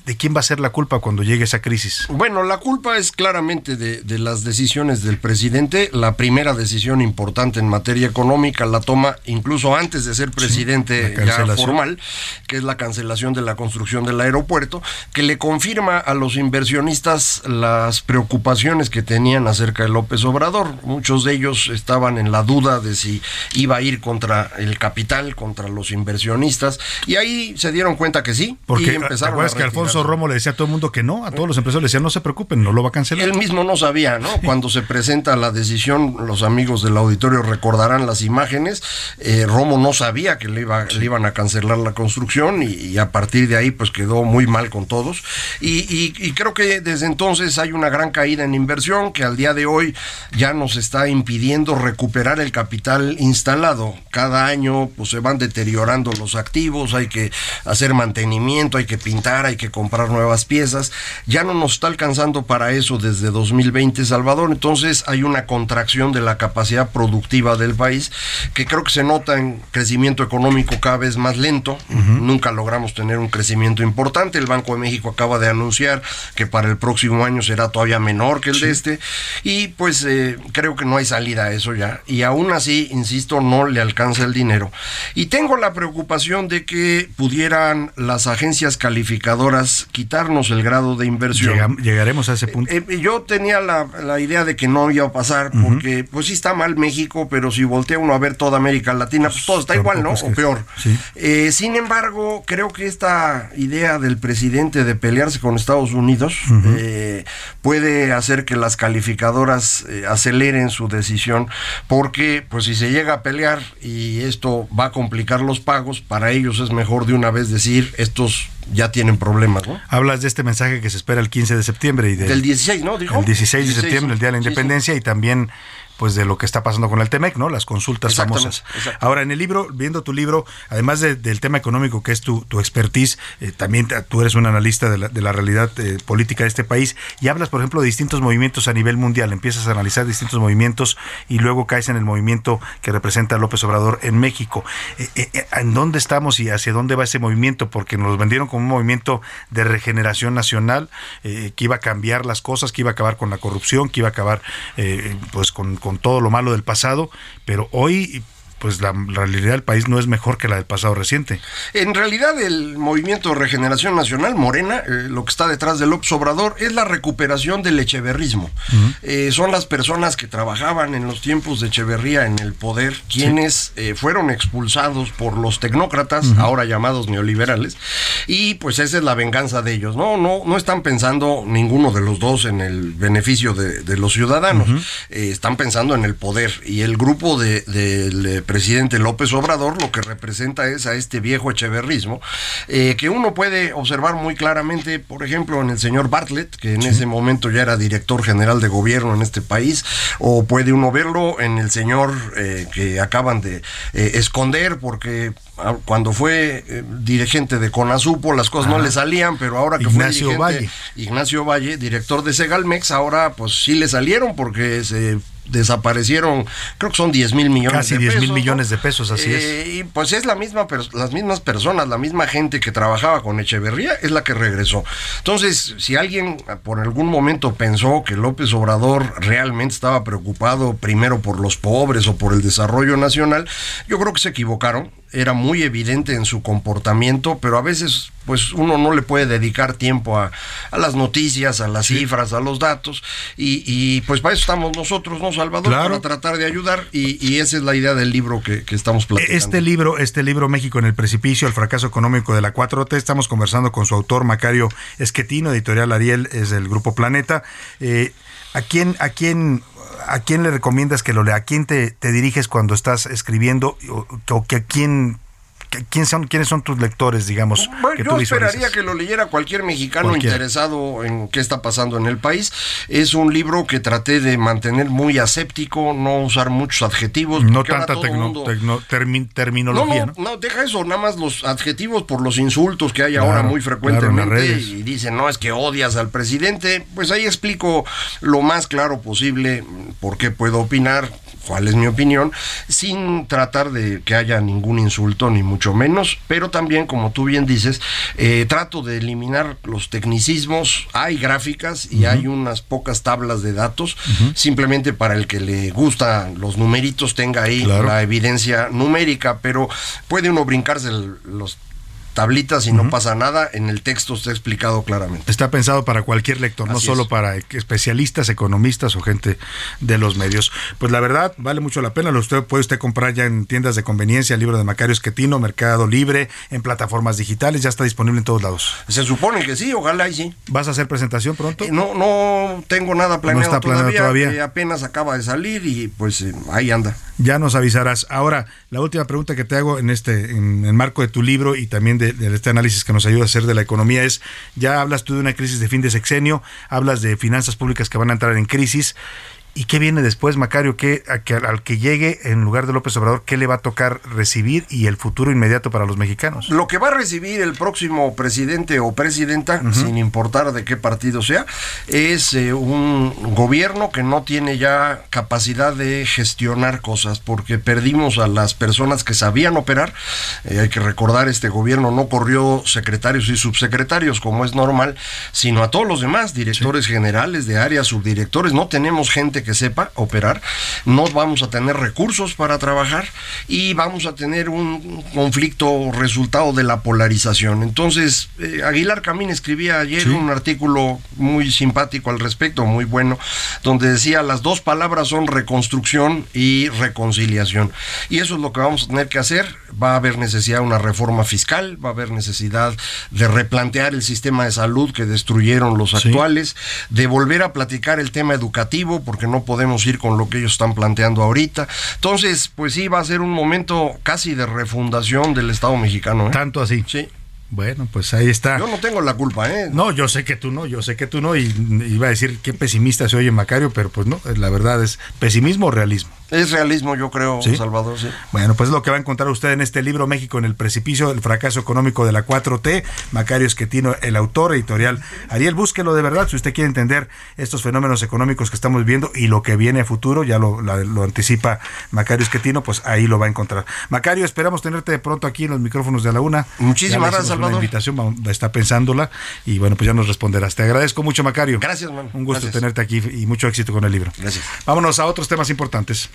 ¿de quién va a ser la culpa cuando llegue esa crisis? Bueno, la culpa es claramente de, de las decisiones del presidente. La primera decisión importante en materia económica la toma incluso antes de ser presidente ya formal, que es la cancelación de la construcción del aeropuerto, que le confirma a los inversionistas las preocupaciones que tenían acerca de López Obrador. Muchos de ellos estaban en la duda de si iba a ir contra el capital, contra los inversionistas, y ahí se dieron cuenta que sí. Porque y ¿te empezaron a que Alfonso Romo le decía a todo el mundo que no? A todos los empresarios le decían, no se preocupen, no lo va a cancelar. Él mismo no sabía, ¿no? Cuando se presenta la decisión, los amigos del auditorio recordarán las imágenes. eh, Romo no sabía que le, iba, le iban a cancelar la construcción y, y a partir de ahí pues quedó muy mal con todos. Y, y- y creo que desde entonces hay una gran caída en inversión que al día de hoy ya nos está impidiendo recuperar el capital instalado. Cada año pues se van deteriorando los activos, hay que hacer mantenimiento, hay que pintar, hay que comprar nuevas piezas. Ya no nos está alcanzando para eso desde 2020 Salvador, entonces hay una contracción de la capacidad productiva del país que creo que se nota en crecimiento económico cada vez más lento. Nunca logramos tener un crecimiento importante. El Banco de México acaba de anunciar que para el próximo año será todavía menor que el de este y pues eh, creo que no hay salida a eso ya. Y aún así, insisto, no le alcanza el dinero. Y tengo la preocupación de que pudieran las agencias calificadoras quitarnos el grado de inversión. Llegaremos a ese punto. Eh, eh, yo tenía la, la idea de que no iba a pasar, porque pues sí está mal México, pero si voltea uno a ver toda América Latina, pues todo está igual, ¿no? O peor. Sí. Eh, sin embargo, creo que esta idea del presidente de pelearse con Estados Unidos eh, puede hacer que las calificadoras eh, aceleren su decisión, porque pues si se llega a pelear y esto va a complicar los pagos, para ellos es mejor de una vez decir estos ya tienen problemas, ¿no? Hablas de este mensaje que se espera el 15 de septiembre y del, Del 16, ¿no? Dijo. el 16 de 16, septiembre, el Día de la sí, sí. Independencia, y también pues de lo que está pasando con el TEMEC, ¿no? Las consultas famosas. Ahora, en el libro, viendo tu libro, además de- del tema económico que es tu, tu expertise, eh, también tú eres un analista de la, de la realidad eh, política de este país y hablas, por ejemplo, de distintos movimientos a nivel mundial. Empiezas a analizar distintos movimientos y luego caes en el movimiento que representa a López Obrador en México. Eh, ¿En dónde estamos y hacia dónde va ese movimiento? Porque nos vendieron como un movimiento de regeneración nacional que iba a cambiar las cosas, que iba a acabar con la corrupción, que iba a acabar pues con, con todo lo malo del pasado, pero hoy pues la, realidad del país no es mejor que la del pasado reciente. En realidad el movimiento de regeneración nacional, Morena, eh, lo que está detrás del López Obrador, es la recuperación del echeverrismo. Eh, son las personas que trabajaban en los tiempos de Echeverría en el poder, quienes eh, fueron expulsados por los tecnócratas, ahora llamados neoliberales, y pues esa es la venganza de ellos. No, no, no están pensando ninguno de los dos en el beneficio de, de los ciudadanos, están pensando en el poder. Y el grupo de- del eh, presidente López Obrador lo que representa es a este viejo echeverrismo, eh, que uno puede observar muy claramente, por ejemplo, en el señor Bartlett, que en ese momento ya era director general de gobierno en este país, o puede uno verlo en el señor eh, que acaban de eh, esconder porque ah, cuando fue eh, dirigente de Conasupo las cosas no le salían, pero ahora que Ignacio fue dirigente, Valle. Ignacio Valle, director de Segalmex, ahora pues sí le salieron porque se desaparecieron, creo que son 10 mil millones Casi de 10 pesos. mil ¿no? millones de pesos, así es. Eh, Y pues es la misma, las mismas personas, la misma gente que trabajaba con Echeverría es la que regresó. Entonces, si alguien por algún momento pensó que López Obrador realmente estaba preocupado primero por los pobres o por el desarrollo nacional, yo creo que se equivocaron. Era muy evidente en su comportamiento, pero a veces pues uno no le puede dedicar tiempo a, a las noticias, a las cifras, a los datos, y, y, pues para eso estamos nosotros, ¿no, Salvador? Claro. Para tratar de ayudar, y, y esa es la idea del libro que, que estamos platicando. Este libro, este libro México en el precipicio, el fracaso económico de la 4T, estamos conversando con su autor Macario Esquetino, editorial Ariel, es del grupo Planeta. Eh, ¿A quién, a quién, a quién le recomiendas que lo lea? ¿A quién te, te diriges cuando estás escribiendo o, o que a quién ¿Quién son, ¿Quiénes son tus lectores, digamos? Bueno, que yo tú esperaría visualizas? que lo leyera cualquier mexicano interesado en qué está pasando en el país. Es un libro que traté de mantener muy aséptico, no usar muchos adjetivos. No tanta tecno- mundo- tecno- termi- No, terminología, no, ¿no? no, deja eso, nada más los adjetivos por los insultos que hay Claro, ahora muy frecuentemente y dicen, no, es que odias al presidente. Pues ahí explico lo más claro posible por qué puedo opinar. cuál es mi opinión, sin tratar de que haya ningún insulto, ni mucho menos, pero también, como tú bien dices, eh, trato de eliminar los tecnicismos, hay gráficas y hay unas pocas tablas de datos, simplemente para el que le gusta los numeritos tenga ahí la evidencia numérica, pero puede uno brincarse el- los tablitas y no pasa nada, en el texto está explicado claramente. Está pensado para cualquier lector, no solo es. para especialistas, economistas o gente de los medios. Pues la verdad, vale mucho la pena. Lo usted puede usted comprar ya en tiendas de conveniencia, el libro de Macario Esquetino, Mercado Libre, en plataformas digitales, ya está disponible en todos lados. Se supone que sí, ojalá y sí. ¿Vas a hacer presentación pronto? Eh, No, no tengo nada planeado, está planeado todavía. eh, apenas acaba de salir y pues eh, ahí anda. Ya nos avisarás. Ahora, la última pregunta que te hago en este, en el marco de tu libro y también de, de este análisis que nos ayuda a hacer de la economía es, ya hablas tú de una crisis de fin de sexenio, hablas de finanzas públicas que van a entrar en crisis. ¿Y qué viene después, Macario? ¿Qué, a que- al que llegue en lugar de López Obrador, qué le va a tocar recibir y el futuro inmediato para los mexicanos? Lo que va a recibir el próximo presidente o presidenta, sin importar de qué partido sea, es eh, un gobierno que no tiene ya capacidad de gestionar cosas, porque perdimos a las personas que sabían operar. Eh, hay que recordar, este gobierno no corrió secretarios y subsecretarios como es normal, sino a todos los demás, directores generales de áreas, subdirectores. No tenemos gente que sepa operar, no vamos a tener recursos para trabajar y vamos a tener un conflicto resultado de la polarización. Entonces, eh, Aguilar Camín escribía ayer Sí. un artículo muy simpático al respecto, muy bueno, donde decía las dos palabras son reconstrucción y reconciliación. Y eso es lo que vamos a tener que hacer. Va a haber necesidad de una reforma fiscal, va a haber necesidad de replantear el sistema de salud que destruyeron los Sí. actuales, de volver a platicar el tema educativo, porque no podemos ir con lo que ellos están planteando ahorita. Entonces, pues sí, va a ser un momento casi de refundación del Estado mexicano. ¿eh? Tanto así. Sí. Bueno, pues ahí está. Yo no tengo la culpa, ¿eh? No, yo sé que tú no, yo sé que tú no, y iba a decir qué pesimista se oye Macario, pero pues no, la verdad es pesimismo o realismo. Es realismo, yo creo, ¿Sí? Salvador, sí. Bueno, pues es lo que va a encontrar usted en este libro México en el precipicio, el fracaso económico de la 4T, Macario Esquetino, el autor editorial. Ariel, búsquelo de verdad si usted quiere entender estos fenómenos económicos que estamos viendo y lo que viene a futuro, ya lo, la- lo anticipa Macario Esquetino, pues ahí lo va a encontrar. Macario, esperamos tenerte pronto aquí en los micrófonos de la una. Muchísimas gracias, hicimos una Salvador. invitación, está pensándola y bueno, pues ya nos responderás. Te agradezco mucho, Macario. Gracias, mano. Un gusto Gracias. tenerte aquí y mucho éxito con el libro. Gracias. Vámonos a otros temas importantes.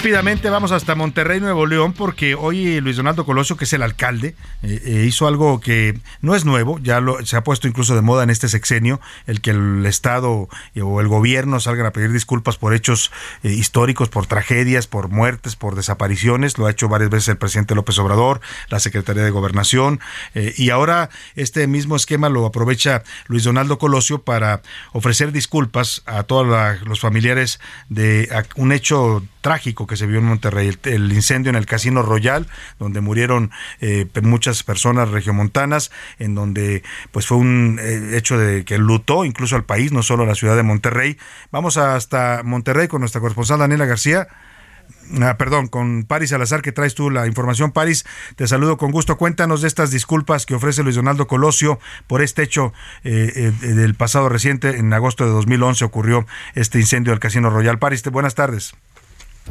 Rápidamente vamos hasta Monterrey, Nuevo León, porque hoy Luis Donaldo Colosio, que es el alcalde, eh, eh, hizo algo que no es nuevo, ya lo, se ha puesto incluso de moda en este sexenio, el que el Estado eh, o el gobierno salgan a pedir disculpas por hechos históricos, por tragedias, por muertes, por desapariciones. Lo ha hecho varias veces el presidente López Obrador, la Secretaría de Gobernación, y ahora este mismo esquema lo aprovecha Luis Donaldo Colosio para ofrecer disculpas a todos los familiares de un hecho trágico que se vio en Monterrey, el, incendio en el Casino Royal, donde murieron eh, muchas personas regiomontanas, en donde pues fue un eh, hecho de que lutó incluso al país, no solo a la ciudad de Monterrey. Vamos hasta Monterrey con nuestra corresponsal Daniela García. Ah, perdón, con Paris Salazar, que traes tú la información. Paris, te saludo con gusto. Cuéntanos de estas disculpas que ofrece Luis Donaldo Colosio por este hecho eh, eh, del pasado reciente. En agosto de 2011 ocurrió este incendio del Casino Royal. Paris, te- buenas tardes.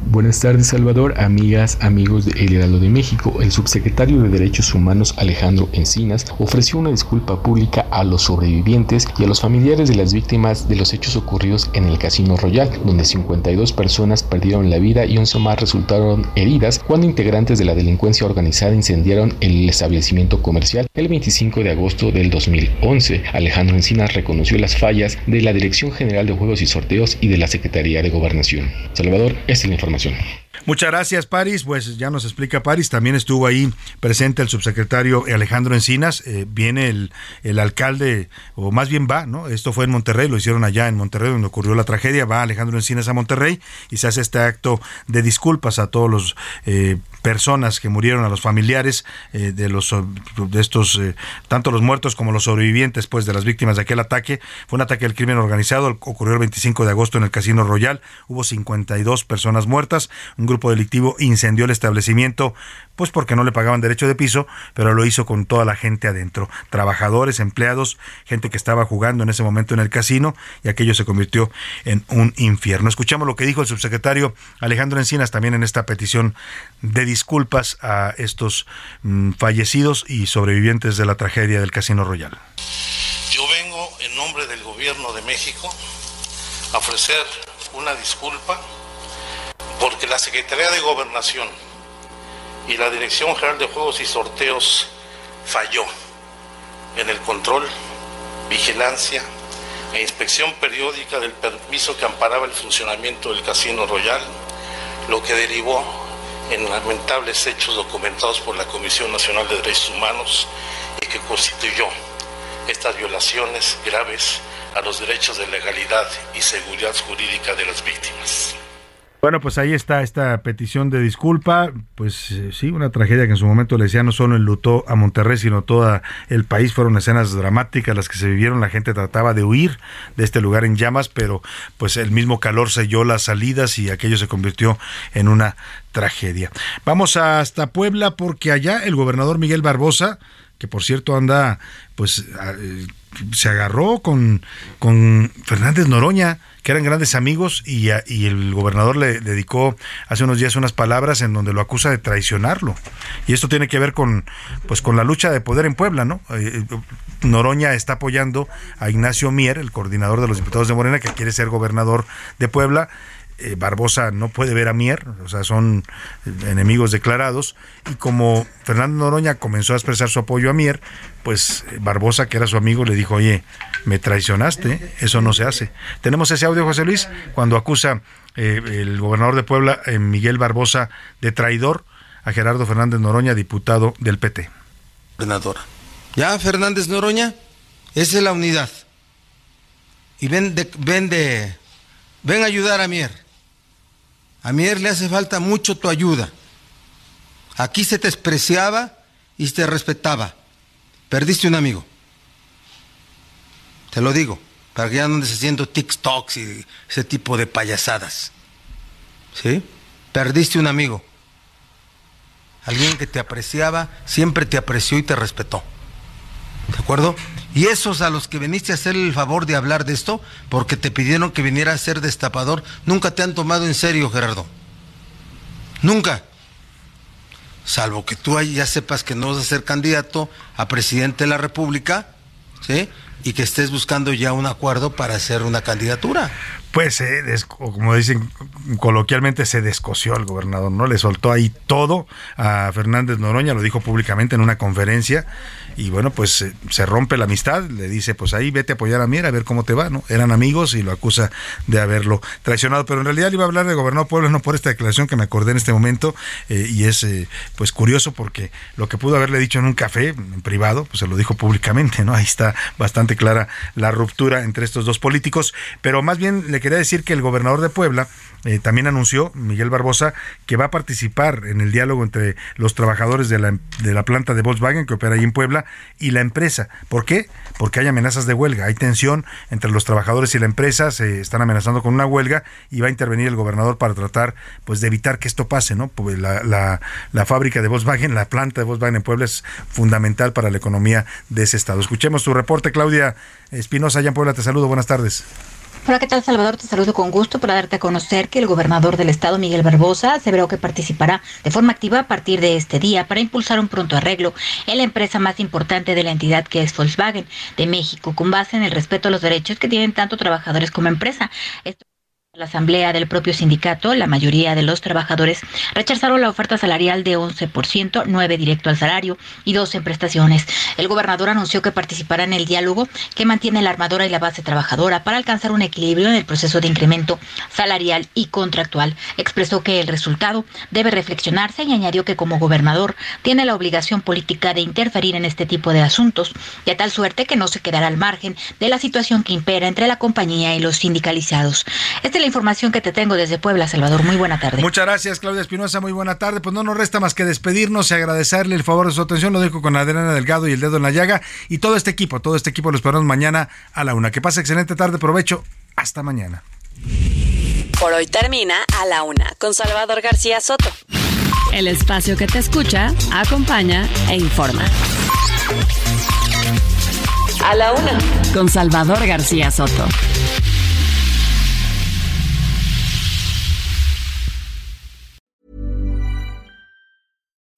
Buenas tardes Salvador, amigas, amigos de El Heraldo de México. El subsecretario de Derechos Humanos Alejandro Encinas ofreció una disculpa pública a los sobrevivientes y a los familiares de las víctimas de los hechos ocurridos en el Casino Royal, donde 52 personas perdieron la vida y 11 más resultaron heridas cuando integrantes de la delincuencia organizada incendiaron el establecimiento comercial el 25 de agosto del 2011. Alejandro Encinas reconoció las fallas de la Dirección General de Juegos y Sorteos y de la Secretaría de Gobernación. Salvador, es la información. Muchas gracias, Paris. Pues ya nos explica Paris. También estuvo ahí presente el subsecretario Alejandro Encinas. Eh, viene el, el alcalde, o más bien va, ¿no? Esto fue en Monterrey, lo hicieron allá en Monterrey, donde ocurrió la tragedia. Va Alejandro Encinas a Monterrey y se hace este acto de disculpas a todos los eh, personas que murieron, a los familiares eh, de los de estos, tanto los muertos como los sobrevivientes, pues, de las víctimas de aquel ataque. Fue un ataque del crimen organizado, ocurrió el 25 de agosto en el Casino Royal. Hubo 52 personas muertas, un grupo delictivo incendió el establecimiento, pues porque no le pagaban derecho de piso, pero lo hizo con toda la gente adentro, trabajadores, empleados, gente que estaba jugando en ese momento en el casino y aquello se convirtió en un infierno. Escuchamos lo que dijo el subsecretario Alejandro Encinas también en esta petición de disculpas a estos mm, fallecidos y sobrevivientes de la tragedia del Casino Royal. Yo vengo en nombre del gobierno de México a ofrecer una disculpa porque la Secretaría de Gobernación y la Dirección General de Juegos y Sorteos falló en el control, vigilancia e inspección periódica del permiso que amparaba el funcionamiento del Casino Royal, lo que derivó en lamentables hechos documentados por la Comisión Nacional de Derechos Humanos y que constituyó estas violaciones graves a los derechos de legalidad y seguridad jurídica de las víctimas. Bueno, pues ahí está esta petición de disculpa. Pues eh, sí, una tragedia que en su momento le decía no solo enlutó a Monterrey, sino todo el país. Fueron escenas dramáticas las que se vivieron. La gente trataba de huir de este lugar en llamas, pero pues el mismo calor selló las salidas y aquello se convirtió en una tragedia. Vamos hasta Puebla porque allá el gobernador Miguel Barbosa, que por cierto anda, pues eh, se agarró con, con Fernández Noroña que eran grandes amigos y, y, el gobernador le dedicó hace unos días unas palabras en donde lo acusa de traicionarlo. Y esto tiene que ver con, pues, con la lucha de poder en Puebla, ¿no? Eh, Noroña está apoyando a Ignacio Mier, el coordinador de los diputados de Morena, que quiere ser gobernador de Puebla. Eh, Barbosa no puede ver a Mier, o sea, son enemigos declarados, y como Fernando Noroña comenzó a expresar su apoyo a Mier, pues eh, Barbosa, que era su amigo, le dijo, oye, me traicionaste, eso no se hace. Tenemos ese audio, José Luis, cuando acusa eh, el gobernador de Puebla, Miguel Barbosa, de traidor a Gerardo Fernández Noroña, diputado del PT. Gobernadora. Ya, Fernández Noroña, esa es la unidad. Y ven de, ven de, ven a ayudar a Mier. A Mier le hace falta mucho tu ayuda. Aquí se te despreciaba y se te respetaba. Perdiste un amigo. Te lo digo, para que ya no andes haciendo TikToks y ese tipo de payasadas. ¿Sí? Perdiste un amigo. Alguien que te apreciaba, siempre te apreció y te respetó. ¿De acuerdo? Y esos a los que viniste a hacer el favor de hablar de esto, porque te pidieron que viniera a ser destapador, nunca te han tomado en serio, Gerardo. Nunca. Salvo que tú ya sepas que no vas a ser candidato a presidente de la República, ¿sí? Y que estés buscando ya un acuerdo para hacer una candidatura pues como dicen coloquialmente se descoció al gobernador, ¿no? Le soltó ahí todo a Fernández Noroña, lo dijo públicamente en una conferencia y bueno, pues se rompe la amistad, le dice, pues ahí vete a apoyar a Mier a ver cómo te va, ¿no? Eran amigos y lo acusa de haberlo traicionado, pero en realidad le iba a hablar de gobernador Puebla no por esta declaración que me acordé en este momento eh, y es eh, pues curioso porque lo que pudo haberle dicho en un café en privado, pues se lo dijo públicamente, ¿no? Ahí está bastante clara la ruptura entre estos dos políticos, pero más bien le quería decir que el gobernador de Puebla eh, también anunció, Miguel Barbosa, que va a participar en el diálogo entre los trabajadores de la, de la planta de Volkswagen que opera ahí en Puebla y la empresa. ¿Por qué? Porque hay amenazas de huelga, hay tensión entre los trabajadores y la empresa, se están amenazando con una huelga y va a intervenir el gobernador para tratar pues de evitar que esto pase, ¿no? Pues la, la, la fábrica de Volkswagen, la planta de Volkswagen en Puebla es fundamental para la economía de ese estado. Escuchemos tu reporte, Claudia Espinosa, allá en Puebla, te saludo, buenas tardes. Hola, ¿qué tal Salvador? Te saludo con gusto para darte a conocer que el gobernador del estado, Miguel Barbosa, aseveró que participará de forma activa a partir de este día para impulsar un pronto arreglo en la empresa más importante de la entidad que es Volkswagen de México, con base en el respeto a los derechos que tienen tanto trabajadores como empresa. La asamblea del propio sindicato, la mayoría de los trabajadores rechazaron la oferta salarial de 11%, 9 directo al salario y 2 en prestaciones. El gobernador anunció que participará en el diálogo que mantiene la armadora y la base trabajadora para alcanzar un equilibrio en el proceso de incremento salarial y contractual. Expresó que el resultado debe reflexionarse y añadió que como gobernador tiene la obligación política de interferir en este tipo de asuntos, de tal suerte que no se quedará al margen de la situación que impera entre la compañía y los sindicalizados. Este información que te tengo desde Puebla, Salvador. Muy buena tarde. Muchas gracias, Claudia Espinosa. Muy buena tarde. Pues no nos resta más que despedirnos y agradecerle el favor de su atención. Lo dejo con Adriana Delgado y el dedo en la llaga. Y todo este equipo, todo este equipo lo esperamos mañana a la una. Que pase excelente tarde. Provecho. Hasta mañana. Por hoy termina A la Una con Salvador García Soto. El espacio que te escucha, acompaña e informa. A la Una. Con Salvador García Soto.